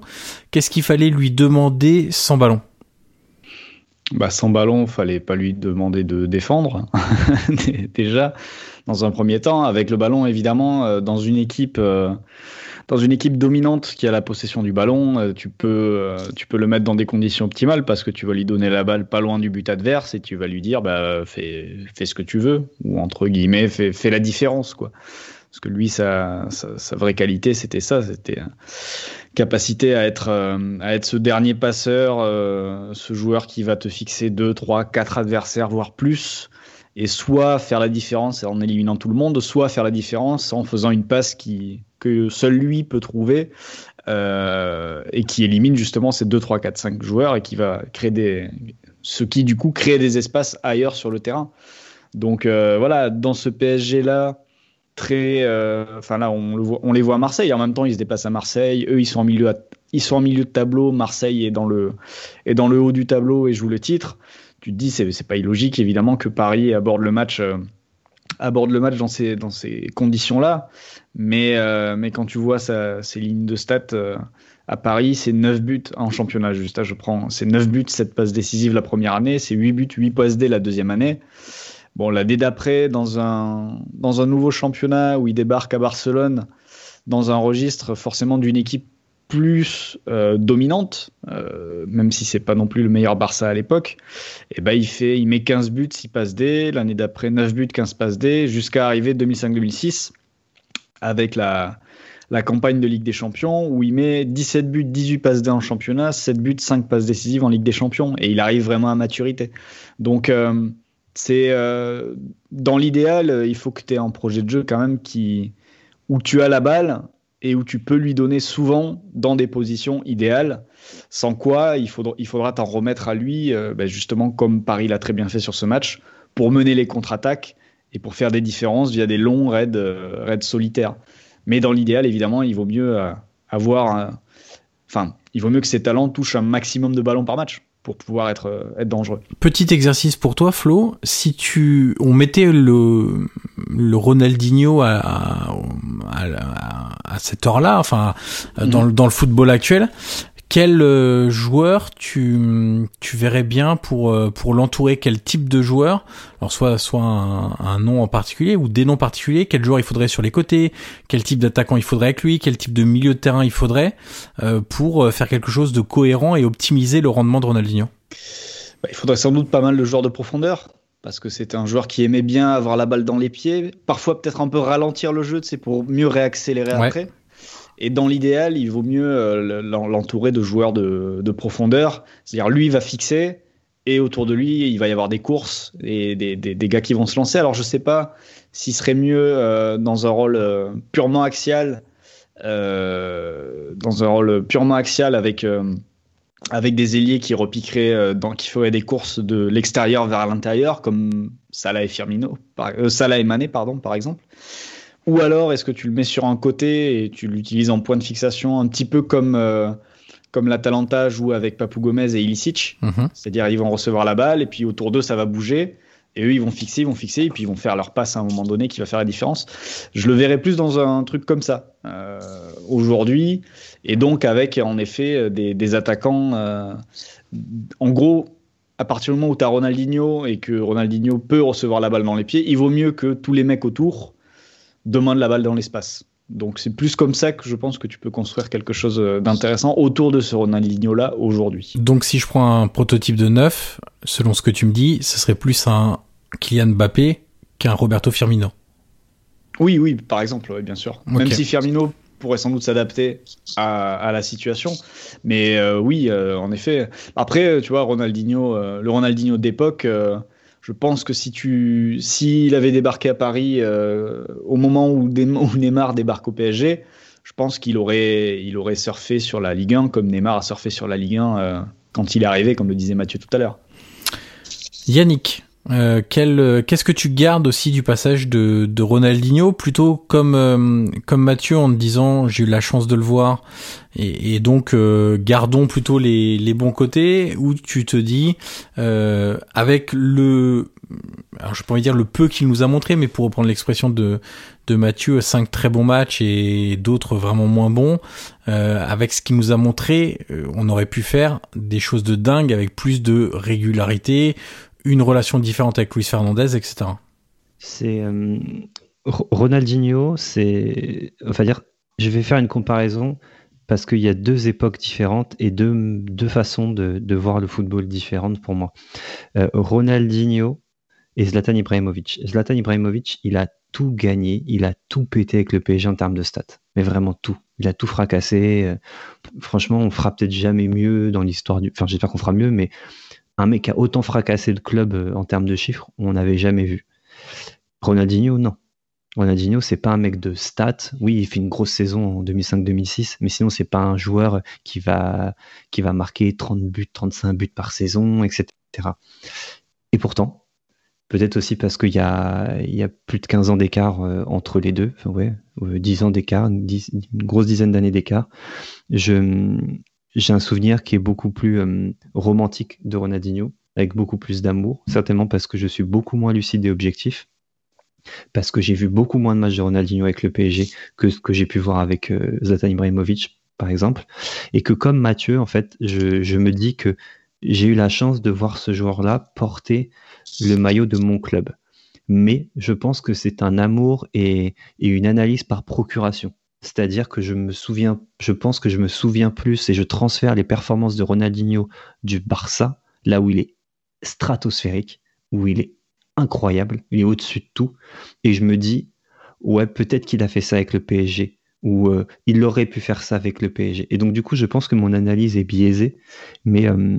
Qu'est-ce qu'il fallait lui demander sans ballon? Bah, sans ballon, fallait pas lui demander de défendre déjà dans un premier temps. Avec le ballon, évidemment, euh, dans une équipe. Euh, dans une équipe dominante qui a la possession du ballon, euh, tu peux, euh, tu peux le mettre dans des conditions optimales parce que tu vas lui donner la balle pas loin du but adverse et tu vas lui dire bah, fais, fais ce que tu veux, ou entre guillemets, fais, fais la différence. quoi. Parce que lui, sa, sa, vraie qualité, c'était ça, c'était capacité à être, à être ce dernier passeur, ce joueur qui va te fixer 2, 3, 4 adversaires, voire plus et soit faire la différence en éliminant tout le monde, soit faire la différence en faisant une passe que seul lui peut trouver euh, et qui élimine justement ces 2, 3, 4, 5 joueurs et qui va créer des. ce qui du coup crée des espaces ailleurs sur le terrain. Donc euh, voilà, dans ce PSG là, très. Euh, enfin là, on, le voit, les voit à Marseille, en même temps ils se déplacent à Marseille, eux ils sont en milieu, ils sont en milieu de tableau, Marseille est dans, le, est dans le haut du tableau et joue le titre tu te dis c'est pas illogique évidemment que Paris aborde le match euh, aborde le match dans ces dans ces conditions là mais euh, mais quand tu vois sa, ces lignes de stats euh, à Paris c'est 9 buts en championnat. Juste je prends c'est 9 buts 7 passes décisives la première année c'est 8 buts 8 passes D la deuxième année. Bon l'année d'après dans un dans un nouveau championnat où il débarque à Barcelone dans un registre forcément d'une équipe plus euh, dominante, euh, même si c'est pas non plus le meilleur Barça à l'époque, et eh ben il fait, il met 15 buts, 6 passes D, l'année d'après 9 buts, 15 passes D, jusqu'à arriver 2005-2006 avec la, la campagne de Ligue des Champions où il met 17 buts, 18 passes D en championnat, 7 buts, 5 passes décisives en Ligue des Champions et il arrive vraiment à maturité. Donc euh, c'est dans l'idéal, il faut que tu aies un projet de jeu quand même qui où tu as la balle et où tu peux lui donner souvent dans des positions idéales, sans quoi il faudra, il faudra t'en remettre à lui, euh, ben justement comme Paris l'a très bien fait sur ce match, pour mener les contre-attaques et pour faire des différences via des longs raids, euh, raids solitaires. Mais dans l'idéal, évidemment, il vaut mieux euh, avoir, enfin, il vaut mieux que ses talents touchent un maximum de ballons par match pour pouvoir être, euh, être dangereux. Petit exercice pour toi, Flo. Si tu, on mettait le, le Ronaldinho à, à, à, cette heure-là, enfin, dans, mhm. dans le football actuel, quel euh, joueur tu, tu verrais bien pour, euh, pour l'entourer? Quel type de joueur? Alors soit, soit un, nom en particulier ou des noms particuliers. Quel joueur il faudrait sur les côtés? Quel type d'attaquant il faudrait avec lui? Quel type de milieu de terrain il faudrait euh, pour faire quelque chose de cohérent et optimiser le rendement de Ronaldinho? Bah, Il faudrait sans doute pas mal de joueurs de profondeur parce que c'était un joueur qui aimait bien avoir la balle dans les pieds, parfois peut-être un peu ralentir le jeu, c'est pour mieux réaccélérer après. Et dans l'idéal, il vaut mieux euh, l'entourer de joueurs de, profondeur. C'est-à-dire, lui, va fixer, et autour de lui, il va y avoir des courses et des, gars qui vont se lancer. Alors, je sais pas s'il serait mieux euh, dans un rôle euh, purement axial, dans un rôle purement axial avec avec des ailiers qui repiqueraient, dans, qui feraient des courses de l'extérieur vers l'intérieur, comme Salah et Firmino, Salah et Mané, pardon, par exemple. Ou alors, est-ce que tu le mets sur un côté et tu l'utilises en point de fixation, un petit peu comme, euh, comme l'Atalanta joue avec Papou Gomez et Ilicic mhm. C'est-à-dire, ils vont recevoir la balle et puis autour d'eux, ça va bouger. Et eux, ils vont fixer, ils vont fixer, et puis ils vont faire leur passe à un moment donné qui va faire la différence. Je le verrais plus dans un truc comme ça euh, aujourd'hui, et donc avec en effet des, des attaquants. Euh, en gros, à partir du moment où tu as Ronaldinho et que Ronaldinho peut recevoir la balle dans les pieds, il vaut mieux que tous les mecs autour demande la balle dans l'espace. Donc c'est plus comme ça que je pense que tu peux construire quelque chose euh, d'intéressant autour de ce Ronaldinho-là aujourd'hui. Donc si je prends un prototype de neuf, selon ce que tu me dis, ce serait plus un Kylian Mbappé qu'un Roberto Firmino. Oui, oui, par exemple, bien sûr. Même si Firmino pourrait sans doute s'adapter à, la situation. Mais euh, oui, euh, en effet. Après, tu vois, Ronaldinho, le Ronaldinho d'époque, je pense que si tu, s'il avait débarqué à Paris euh, au moment où, Neymar débarque au PSG, je pense qu'il aurait, il aurait surfé sur la Ligue 1 comme Neymar a surfé sur la Ligue 1 euh, quand il est arrivé, comme le disait Mathieu tout à l'heure. Yannick, euh, qu'est-ce que tu gardes aussi du passage de, de Ronaldinho? Plutôt comme euh, comme Mathieu en te disant j'ai eu la chance de le voir. Et, et donc euh, gardons plutôt les, les bons côtés. Ou tu te dis avec le alors je pourrais dire le peu qu'il nous a montré mais pour reprendre l'expression de de Mathieu cinq très bons matchs et d'autres vraiment moins bons. Avec ce qu'il nous a montré on aurait pu faire des choses de dingue avec plus de régularité une relation différente avec Luis Fernandez, etc. C'est euh, Ronaldinho, c'est, enfin dire, je vais faire une comparaison parce qu'il y a deux époques différentes et deux, deux façons de, de voir le football différentes pour moi. Euh, Ronaldinho et Zlatan Ibrahimovic. Zlatan Ibrahimovic, il a tout gagné, il a tout pété avec le PSG en termes de stats, mais vraiment tout. Il a tout fracassé. Euh, franchement, on fera peut-être jamais mieux dans l'histoire du. Enfin, j'espère qu'on fera mieux, mais un mec a autant fracassé le club euh, en termes de chiffres, on n'avait jamais vu. Ronaldinho, non. Ronaldinho, c'est pas un mec de stats. Oui, il fait une grosse saison en 2005-2006, mais sinon, c'est pas un joueur qui va, qui marquer 30 buts, 35 buts par saison, etc. Et pourtant, peut-être aussi parce qu'il y a, y a plus de 15 ans d'écart euh, entre les deux, enfin, ouais, 10 euh, ans d'écart, une, grosse dizaine d'années d'écart, je, j'ai un souvenir qui est beaucoup plus euh, romantique de Ronaldinho, avec beaucoup plus d'amour, certainement parce que je suis beaucoup moins lucide et objectif parce que j'ai vu beaucoup moins de matchs de Ronaldinho avec le PSG que ce que j'ai pu voir avec euh, Zlatan Ibrahimovic, par exemple. Et que comme Mathieu, en fait, je, me dis que j'ai eu la chance de voir ce joueur-là porter le maillot de mon club. Mais je pense que c'est un amour et, une analyse par procuration. C'est-à-dire que je me souviens, je pense que je me souviens plus et je transfère les performances de Ronaldinho du Barça, là où il est stratosphérique, où il est incroyable, il est au-dessus de tout. Et je me dis, ouais, peut-être qu'il a fait ça avec le PSG, ou euh, il aurait pu faire ça avec le PSG. Et donc, du coup, je pense que mon analyse est biaisée, mais, euh,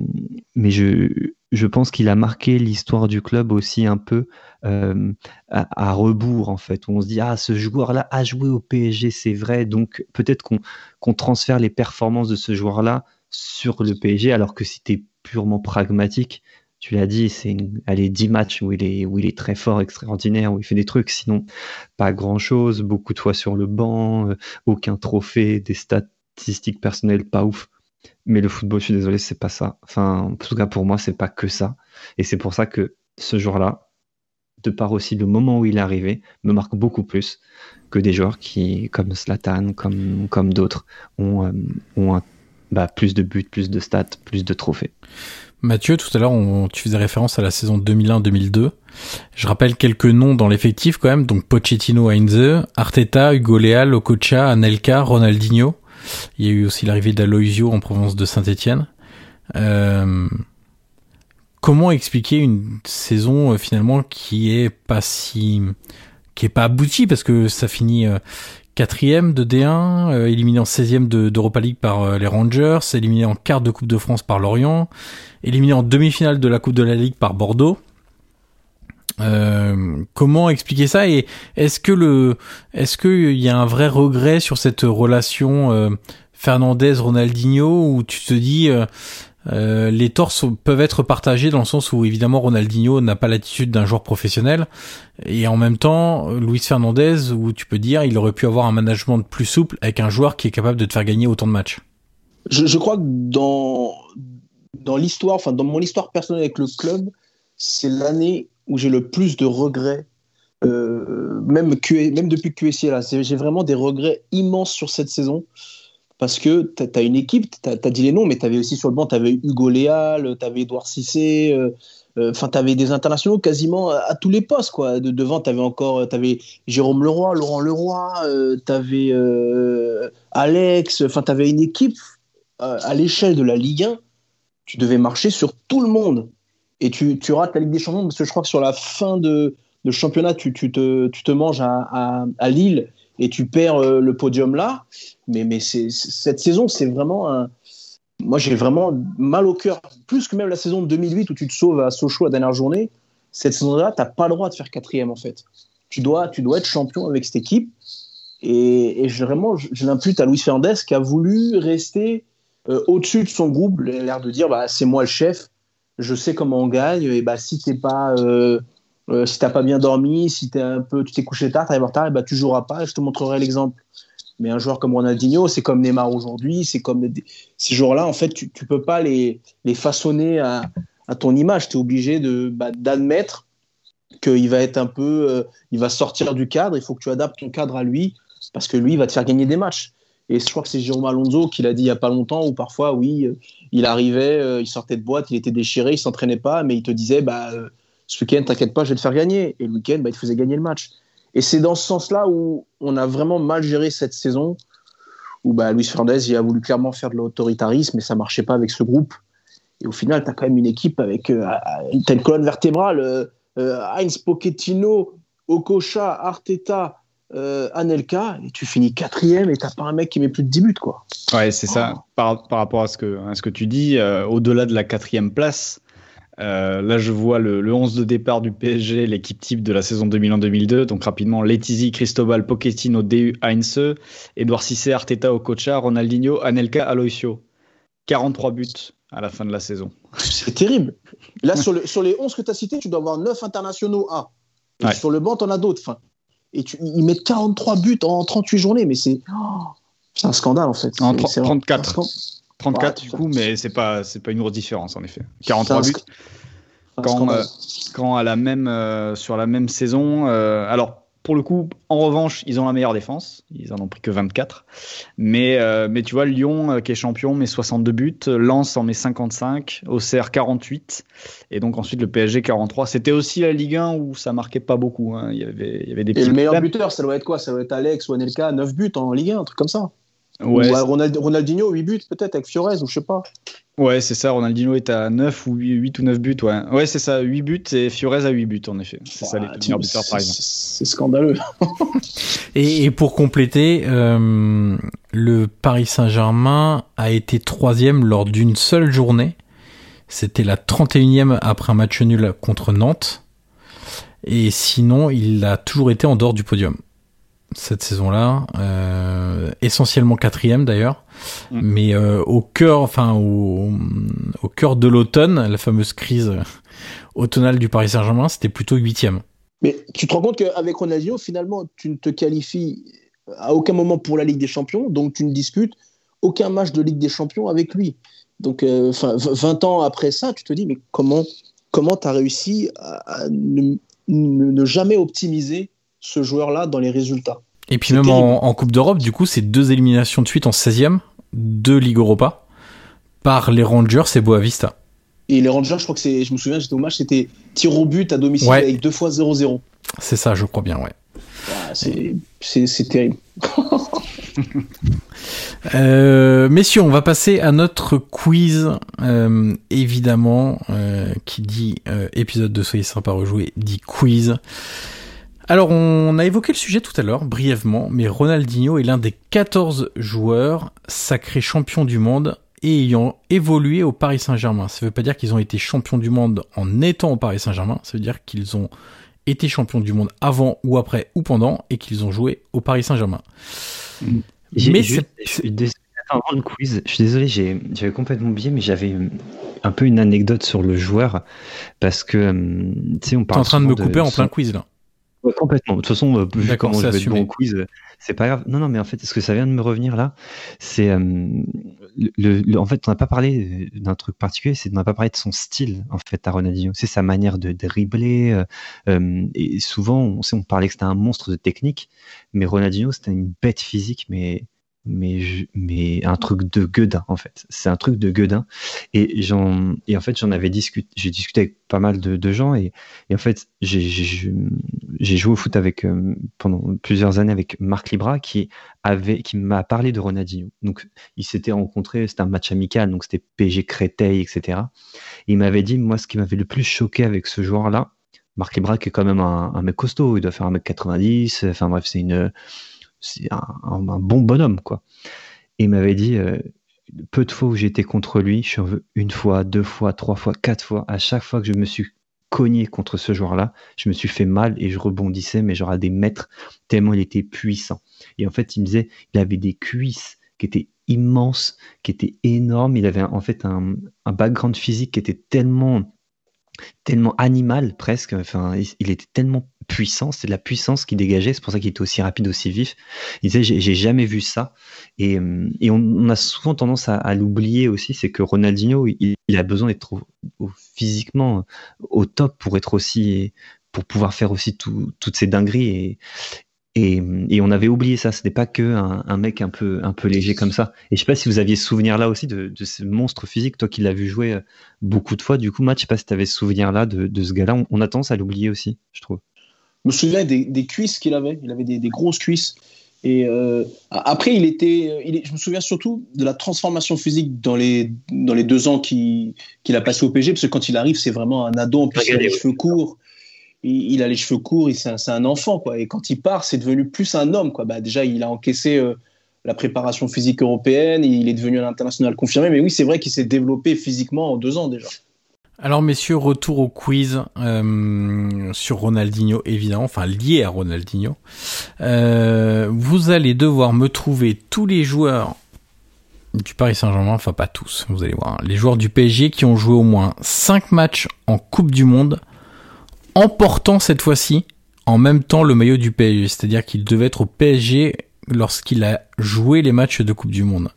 mais je, je pense qu'il a marqué l'histoire du club aussi un peu euh, à, rebours, en fait, on se dit, ah, ce joueur-là a joué au PSG, c'est vrai, donc peut-être qu'on transfère les performances de ce joueur-là sur le PSG, alors que c'était purement pragmatique, tu l'as dit, c'est allez, 10 matchs où il, est, où il est très fort, extraordinaire, où il fait des trucs, sinon pas grand-chose, beaucoup de fois sur le banc, euh, aucun trophée, des statistiques personnelles pas ouf. Mais le football, je suis désolé, c'est pas ça. Enfin, en tout cas pour moi, c'est pas que ça. Et c'est pour ça que ce jour-là, de par aussi le moment où il est arrivé, me marque beaucoup plus que des joueurs qui, comme Slatan, comme, d'autres, ont, euh, bah, plus de buts, plus de stats, plus de trophées. Mathieu, tout à l'heure, tu faisais référence à la saison 2001-2002. Je rappelle quelques noms dans l'effectif quand même. Donc Pochettino, Heinze, Arteta, Hugo Leal, Okocha, Anelka, Ronaldinho. Il y a eu aussi l'arrivée d'Aloisio en province de Saint-Etienne. Euh, comment expliquer une saison euh, finalement qui est pas si qui est pas aboutie? Parce que ça finit euh, quatrième de D1, euh, éliminé en 16e d'Europa League par les Rangers, éliminé en quart de Coupe de France par Lorient, éliminé en demi-finale de la Coupe de la Ligue par Bordeaux. Euh, comment expliquer ça et est-ce que le est-ce qu'il y a un vrai regret sur cette relation Fernandez Ronaldinho où tu te dis euh, les torts peuvent être partagés dans le sens où évidemment Ronaldinho n'a pas l'attitude d'un joueur professionnel et en même temps Luis Fernandez où tu peux dire il aurait pu avoir un management plus souple avec un joueur qui est capable de te faire gagner autant de matchs. Je, crois que dans dans l'histoire, enfin dans mon histoire personnelle avec le club, c'est l'année où j'ai le plus de regrets. Euh, même, même depuis QSI là, j'ai vraiment des regrets immenses sur cette saison parce que tu as, une équipe, tu as, dit les noms, mais tu avais aussi sur le banc, tu avais Hugo Léal, tu avais Edouard Cissé, euh, euh, enfin, tu avais des internationaux quasiment à, tous les postes. Quoi. De, devant, tu avais encore Jérôme Leroy, Laurent Leroy, euh, tu avais Alex, tu avais une équipe à l'échelle de la Ligue 1, tu devais marcher sur tout le monde. Et tu, tu, rates la Ligue des Champions parce que je crois que sur la fin de, championnat, tu, te, manges à, Lille et tu perds euh, le podium là. Mais, cette saison, c'est vraiment un. Moi, j'ai vraiment mal au cœur, plus que même la saison de 2008 où tu te sauves à Sochaux la dernière journée. Cette saison-là, tu n'as pas le droit de faire quatrième en fait. Tu dois, tu dois être champion avec cette équipe. Et, et je, vraiment, je, l'impute à Luis Fernandez qui a voulu rester euh, au-dessus de son groupe, l'air de dire bah, c'est moi le chef, je sais comment on gagne. Et bah, si tu n'es pas. Euh, euh, si t'as pas bien dormi, si es un peu, tu t'es couché tard, t'arrives en retard, et bah, tu joueras pas. je te montrerai l'exemple. Mais un joueur comme Ronaldinho, c'est comme Neymar aujourd'hui, c'est comme ces joueurs-là. En fait, tu, peux pas les, façonner à, à ton image. Tu es obligé de bah, d'admettre qu'il va être un peu, euh, il va sortir du cadre. Il faut que tu adaptes ton cadre à lui parce que lui, il va te faire gagner des matchs. Et je crois que c'est Jérôme Alonso qui l'a dit il y a pas longtemps, où parfois, oui, euh, il arrivait, il sortait de boîte, il était déchiré, il s'entraînait pas, mais il te disait, bah ce week-end, t'inquiète pas, je vais te faire gagner. Et le week-end, bah, il te faisait gagner le match. Et c'est dans ce sens-là où on a vraiment mal géré cette saison. où bah, Luis Fernandez il a voulu clairement faire de l'autoritarisme, mais ça marchait pas avec ce groupe. Et au final, tu as quand même une équipe avec euh, une telle colonne vertébrale. Euh, euh, Heinz Pochettino, Okocha, Arteta, Anelka, et tu finis quatrième et t'as pas un mec qui met plus de 10 buts. Quoi. Ouais, c'est ça. Oh. Par, par, rapport à ce que, à ce que tu dis, au-delà de la quatrième place, là, je vois le, le, 11 de départ du PSG, l'équipe type de la saison 2001-2002. Donc, rapidement, Letizy, Cristobal, Pochettino, DU, Heinze, Edouard Cissé, Arteta, Okocha, Ronaldinho, Anelka, Aloisio. 43 buts à la fin de la saison. C'est terrible. Là, sur, le, sur, les 11 que tu as cités, tu dois avoir 9 internationaux A. Sur le banc, tu en as d'autres. Enfin, et tu, ils mettent 43 buts en 38 journées, mais c'est un scandale en fait. En 34. 34 du coup, mais c'est pas, pas une grosse différence en effet. 43 buts. Quand, euh, quand, à la même, euh, sur la même saison, euh, alors pour le coup, en revanche, ils ont la meilleure défense. Ils en ont pris que 24. Mais, euh, mais tu vois, Lyon, euh, qui est champion, met 62 buts. Lens en met 55. Auxerre, 48. Et donc ensuite, le PSG, 43. C'était aussi la Ligue 1 où ça marquait pas beaucoup. Hein. Il, y avait, il y avait des Et le meilleur buteur, ça doit être quoi? Ça doit être Alex ou Anelka, 9 buts en Ligue 1, un truc comme ça. Ouais. Ou Ronaldinho, 8 buts peut-être avec Fiorez ou je sais pas. Ouais, c'est ça. Ronaldinho est à 9 ou 8, ou 9 buts. Ouais, ouais c'est ça. 8 buts et Fiorez à 8 buts, en effet. C'est ça les meilleurs buteurs, par exemple. C'est scandaleux. et, et, pour compléter, euh, le Paris Saint-Germain a été troisième lors d'une seule journée. C'était la 31e après un match nul contre Nantes. Et sinon, il a toujours été en dehors du podium cette saison-là, euh, essentiellement quatrième d'ailleurs, mm. mais euh, au cœur, enfin au, au cœur de l'automne, la fameuse crise automnale du Paris Saint-Germain, c'était plutôt huitième. Mais tu te rends compte qu'avec Ronaldinho, finalement, tu ne te qualifies à aucun moment pour la Ligue des Champions, donc tu ne discutes aucun match de Ligue des Champions avec lui. Donc, euh, enfin, 20 ans après ça, tu te dis, mais comment comment tu as réussi à, ne, ne jamais optimiser ce joueur-là dans les résultats? Et puis même en, Coupe d'Europe, du coup, c'est deux éliminations de suite en 16e de Ligue Europa par les Rangers et Boavista. Et les Rangers, je crois que c'est, je me souviens, j'étais au match, c'était tir au but à domicile avec deux fois 0-0. C'est ça, je crois bien, ouais. c'est terrible. euh, messieurs, on va passer à notre quiz. Euh, évidemment, euh, qui dit épisode de Soyez sympa rejouer, dit quiz. Alors, on a évoqué le sujet tout à l'heure, brièvement, mais Ronaldinho est l'un des 14 joueurs sacrés champions du monde et ayant évolué au Paris Saint-Germain. Ça ne veut pas dire qu'ils ont été champions du monde en étant au Paris Saint-Germain, ça veut dire qu'ils ont été champions du monde avant ou après ou pendant et qu'ils ont joué au Paris Saint-Germain. Mais c'est... Avant le quiz, je suis désolé, j'avais complètement oublié, mais j'avais un peu une anecdote sur le joueur parce que euh, tu sais, on parle. T'es en train de me couper en plein quiz là complètement. De toute façon, euh, vu comment je vais être bon quiz, euh, c'est pas grave. Non, non, mais en fait, ce que ça vient de me revenir là, c'est euh, le, En fait, on n'a pas parlé d'un truc particulier, c'est on n'a pas parlé de son style en fait à Ronaldinho. C'est sa manière de dribbler. et souvent, on, sait, on parlait que c'était un monstre de technique, mais Ronaldinho, c'était une bête physique, mais mais mais un truc de gueudin en fait c'est un truc de gueudin et j'en et en fait j'en avais discuté j'ai discuté avec pas mal de, de gens et, et en fait j'ai j'ai joué au foot avec euh, pendant plusieurs années avec Marc Libra qui avait qui m'a parlé de Ronaldinho donc il s'était rencontré c'était un match amical donc c'était PG Créteil etc il m'avait dit moi ce qui m'avait le plus choqué avec ce joueur là Marc Libra qui est quand même un, mec costaud il doit faire un mec 90 enfin bref c'est une un, bon bonhomme, quoi. Il m'avait dit, euh, peu de fois où j'étais contre lui, je suis une fois, deux fois, trois fois, quatre fois, à chaque fois que je me suis cogné contre ce joueur-là, je me suis fait mal et je rebondissais, mais genre à des mètres, tellement il était puissant. Et en fait, il me disait, il avait des cuisses qui étaient immenses, qui étaient énormes. Il avait en fait un, un background physique qui était tellement tellement animal presque. Enfin, il était tellement puissant, c'est de la puissance qui dégageait. C'est pour ça qu'il était aussi rapide, aussi vif. Il disait j'ai jamais vu ça. Et, euh, on, a souvent tendance à, l'oublier aussi, c'est que Ronaldinho, il, a besoin d'être physiquement au top pour être aussi pour pouvoir faire aussi toutes ces dingueries et, on avait oublié ça. C'était pas que un, mec un peu, léger comme ça. Et je sais pas si vous aviez ce souvenir là aussi de, ce monstre physique, toi qui l'as vu jouer euh, beaucoup de fois. Du coup, Matt, je sais pas si tu avais ce souvenir là de ce gars-là. On, a tendance à l'oublier aussi, je trouve. Je me souviens des, des cuisses qu'il avait. Il avait des, des, grosses cuisses. Et euh, après, il était, euh, il je me souviens surtout de la transformation physique dans les, dans les deux ans qu'il a passé au PSG, parce que quand il arrive, c'est vraiment un ado, en plus il a les cheveux courts, il, il, a les cheveux courts, c'est un, un, enfant, quoi. Et quand il part, c'est devenu plus un homme, quoi. Bah, déjà, il a encaissé euh, la préparation physique européenne, il est devenu un international confirmé, mais oui, c'est vrai qu'il s'est développé physiquement en deux ans déjà. Alors messieurs, retour au quiz euh, sur Ronaldinho évidemment, enfin lié à Ronaldinho. Euh, vous allez devoir me trouver tous les joueurs du Paris Saint-Germain, enfin pas tous, vous allez voir, les joueurs du PSG qui ont joué au moins 5 matchs en Coupe du Monde, en portant cette fois-ci en même temps le maillot du PSG, c'est-à-dire qu'il devait être au PSG lorsqu'il a joué les matchs de Coupe du Monde.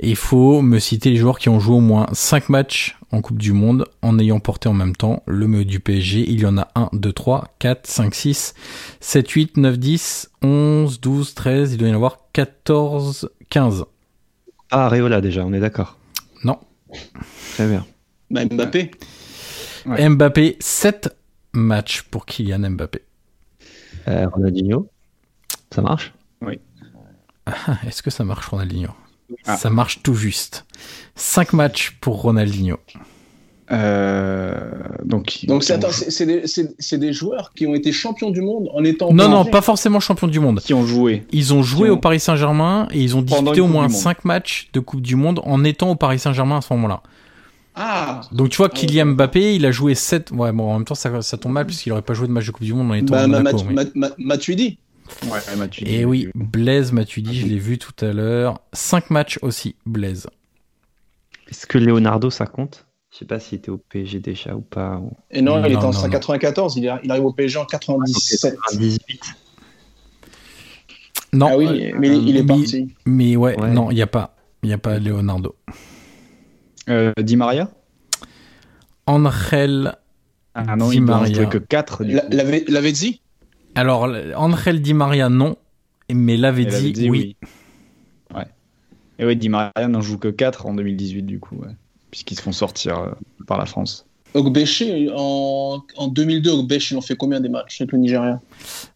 Il faut me citer les joueurs qui ont joué au moins 5 matchs en Coupe du Monde en ayant porté en même temps le maillot du PSG. Il y en a 1, 2, 3, 4, 5, 6, 7, 8, 9, 10, 11, 12, 13, il doit y en avoir 14, 15. Ah, Areola déjà, on est d'accord. Non. Très bien. Bah, Mbappé. Ouais. Mbappé, 7 matchs pour Kylian Mbappé. Euh, Ronaldinho, ça marche? Oui. Ah, Est-ce que ça marche Ronaldinho? Ah. Ça marche tout juste. 5 matchs pour Ronaldinho. Euh, donc, donc c'est, des, joueurs qui ont été champions du monde en étant. Non, non, pas forcément champions du monde. Qui ont joué. Ils ont joué ont... au Paris Saint-Germain et ils ont disputé au moins 5 matchs de Coupe du Monde en étant au Paris Saint-Germain à ce moment-là. Ah. Donc tu vois, Kylian Mbappé, il a joué 7. Ouais, bon, en même temps, ça, ça tombe mal puisqu'il aurait pas joué de match de Coupe du Monde en étant bah, au Monaco. Ma, ma, ma, Matuidi. Ouais, Matuidi. Et oui, Blaise Matuidi, je l'ai vu tout à l'heure. 5 matchs aussi, Blaise. Est-ce que Leonardo, ça compte? Je sais pas s'il était au PSG déjà ou pas. Ou... Et non, non il était en 94, il, il, arrive au PSG en 97. 98. Non, ah oui, mais il, il est parti. Mais ouais, ouais. non, il n'y a pas. Il n'y a pas Leonardo. Euh, Di Maria? Angel ah non, Di il Maria. que 4. L'avait dit? Alors, Angel Di Maria, non. Mais l'avait dit, dit, oui. oui. Ouais. Et oui, Di Maria n'en joue que 4 en 2018, du coup, ouais. puisqu'ils se font sortir euh, par la France. Ogbeche, en, en 2002, Ogbeche, il en fait combien des matchs avec le Nigeria?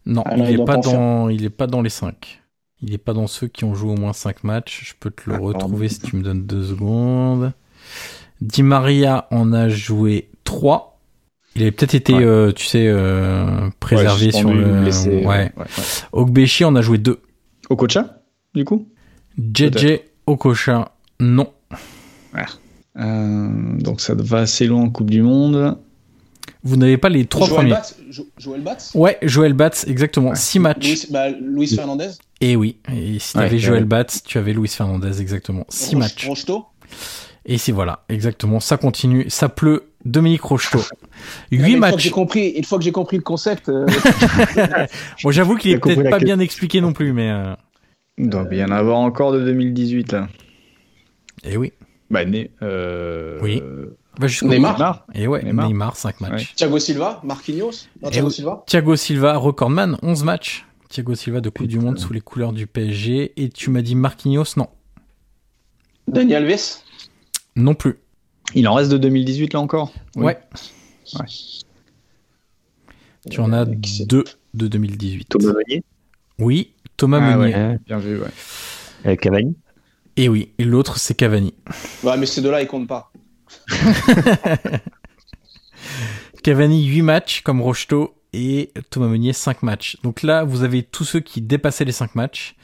Non, Alors, il n'est pas, dans... Il est pas dans les 5. Il n'est pas dans ceux qui ont joué au moins 5 matchs. Je peux te le retrouver si tu me donnes 2 secondes. Di Maria en a joué 3. Il avait peut-être été, Ouais. euh, tu sais, euh, préservé Ouais, sur le. blessé, ouais. ouais, ouais. Ogbechi en a joué 2. Okocha, du coup? JJ Okocha, non. Euh, donc ça va assez loin en Coupe du Monde. Vous n'avez pas les trois Joël premiers. Batz, jo Joël Batz? Ouais, Joël Batz, exactement. Ouais. 6 matchs. Luis, bah, Fernandez? Et oui. Et si tu avais ouais. Joël Batz, tu avais Luis Fernandez, exactement. 6 Roche- matchs. Rocheteau Et si voilà, exactement. Ça continue. Ça pleut. Dominique Rocheteau. Ah, mais 8 Une fois que matchs. j'ai compris, une fois que j'ai compris le concept, euh, Bon, j'avoue qu'il est peut-être pas bien expliqué non plus, mais. Euh... Il doit bien y en avoir encore de 2018 là. Et oui. Bah, né, euh... Oui. Neymar. Neymar. Et ouais, Neymar, Neymar. 5 matchs. Ouais. Thiago Silva, Marquinhos Non, Eh Thiago. Silva Thiago Silva, recordman, 11 matchs. Thiago Silva de Coupe du Monde sous les couleurs du PSG. Et tu m'as dit Marquinhos, non. Daniel Alves Non plus. Il en reste de 2018 là encore Oui. Ouais. Ouais. Tu en as deux de 2018. Thomas Meunier, Oui, Thomas Ah Meunier. ouais. Bien vu, ouais. euh, Cavani. Et oui, et l'autre c'est Cavani. Ouais, mais ces deux-là, ils comptent pas. Cavani 8 matchs comme Rocheteau et Thomas Meunier 5 matchs. Donc là, vous avez tous ceux qui dépassaient les 5 matchs.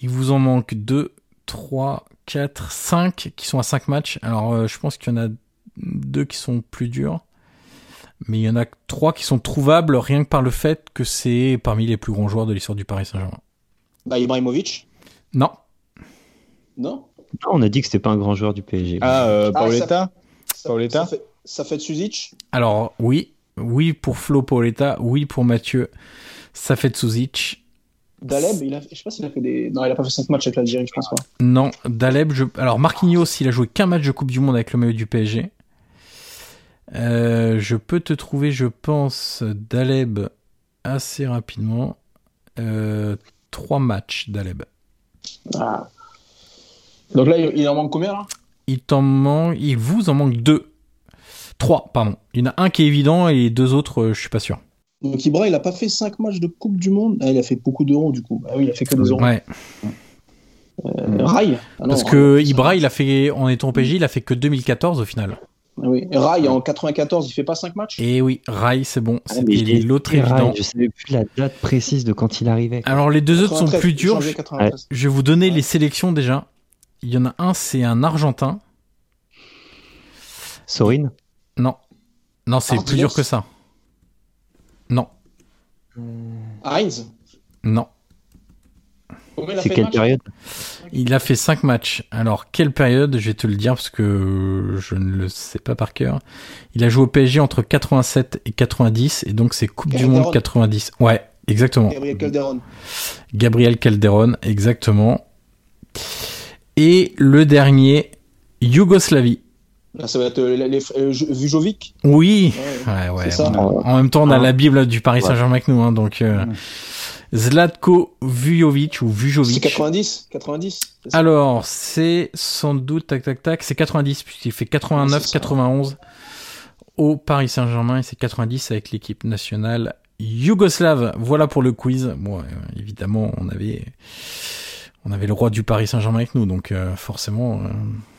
Il vous en manque 2, 3, 4, 5 qui sont à 5 matchs. Alors euh, je pense qu'il y en a deux qui sont plus durs. Mais il y en a 3 qui sont trouvables rien que par le fait que c'est parmi les plus grands joueurs de l'histoire du Paris Saint-Germain. Bah, Ibrahimovic? Non, Non? Non, on a dit que c'était pas un grand joueur du PSG. Ah, euh, Ah, Paoletta? ça, Paoletta? ça fait, ça fait de Suzic? Alors oui, oui pour Flo Paoletta, oui pour Mathieu Safet Suzic. Daleb, il a, je sais pas s'il a fait des. Non, il a pas fait 5 matchs avec l'Algérie, je pense pas. Non, Daleb, je... alors Marquinhos, il a joué qu'un match de Coupe du Monde avec le maillot du PSG. Euh, je peux te trouver, je pense, Daleb assez rapidement. Euh, trois matchs Daleb. Ah. Donc là, il en manque combien là? Il t'en manque, il vous en manque deux. Trois, pardon. Il y en a un qui est évident et les deux autres, euh, je suis pas sûr. Donc Ibra, il a pas fait 5 matchs de Coupe du Monde. Ah, il a fait beaucoup d'euros du coup. Ah oui, il a fait que 2 euros. Ouais. Euh, Rai. Ah non, Parce que Ibra, il a fait, en étant au PSG, il a fait que 2014 au final. Ah oui. Rai en 94, il fait pas 5 matchs? Et oui, Rai, c'est bon. Ah, C'était l'autre rail, évident. Je savais plus la date précise de quand il arrivait. Alors les deux autres sont 93, plus durs. Je, 93. je vais vous donner Ouais. les sélections déjà. Il y en a un, c'est un Argentin. Sorin Non. Non, c'est plus dur que ça. Non. Heinz Non. Combien il a C'est quelle matchs période Il a fait 5 matchs. Alors, quelle période? Je vais te le dire parce que je ne le sais pas par cœur. Il a joué au PSG entre 87 et 90 et donc c'est Coupe du. Monde 90. Ouais, exactement. Gabriel Calderon. Gabriel Calderon, exactement. Et le dernier, Yougoslavie. Là, ça va être euh, les, euh, Vujovic. Oui. Ouais. Ouais, ouais. C'est ça. en même temps, on a Ah. la Bible du Paris Ouais. Saint-Germain avec nous, hein, donc euh, Zlatko Vujovic ou C'est Vujovic. 90 90 c'est ça? Alors, c'est sans doute, tac, tac, tac, c'est 90, puisqu'il fait 89, C'est ça. 91 au Paris Saint-Germain et c'est 90 avec l'équipe nationale yougoslave. Voilà pour le quiz. Bon, euh, évidemment, on avait, on avait le roi du Paris Saint-Germain avec nous, donc euh, forcément, euh, c'est, c'est-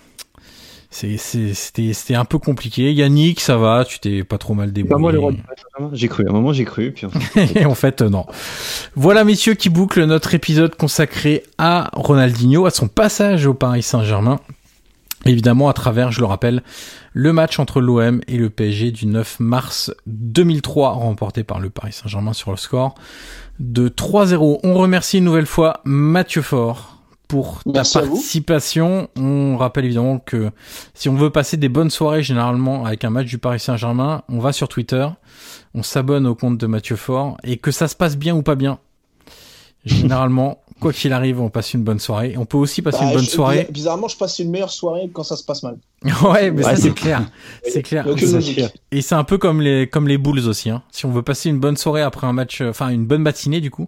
c'était, un peu compliqué. Yannick, ça va, tu t'es pas trop mal débrouillé. Pas moi le roi. J'ai cru, à un moment j'ai cru, puis Et en fait, non. Voilà, messieurs, qui boucle notre épisode consacré à Ronaldinho, à son passage au Paris Saint-Germain. Évidemment, à travers, je le rappelle, le match entre l'OM et le PSG du 9 mars 2003, remporté par le Paris Saint-Germain sur le score de 3-0. On remercie une nouvelle fois Mathieu Faure pour ta Merci participation. On rappelle évidemment que si on veut passer des bonnes soirées, généralement, avec un match du Paris Saint-Germain, on va sur Twitter on s'abonne au compte de Mathieu Fort et que ça se passe bien ou pas bien. Généralement, quoi qu'il arrive, on passe une bonne soirée. On peut aussi passer Bah, une bonne je- soirée. Bizarrement, je passe une meilleure soirée quand ça se passe mal. ouais, mais ça Ouais, c'est c'est- clair. C'est clair. Et c'est un peu comme les comme les Bulls aussi. Hein. Si on veut passer une bonne soirée après un match, euh, enfin une bonne matinée du coup,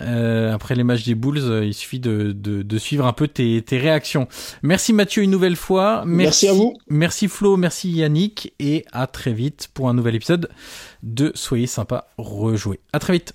euh, après les matchs des Bulls, euh, il suffit de, de, de suivre un peu tes, tes réactions. Merci Mathieu une nouvelle fois. Merci à vous. Merci Flo, merci Yannick et à très vite pour un nouvel épisode de Soyez sympa rejouer. À très vite.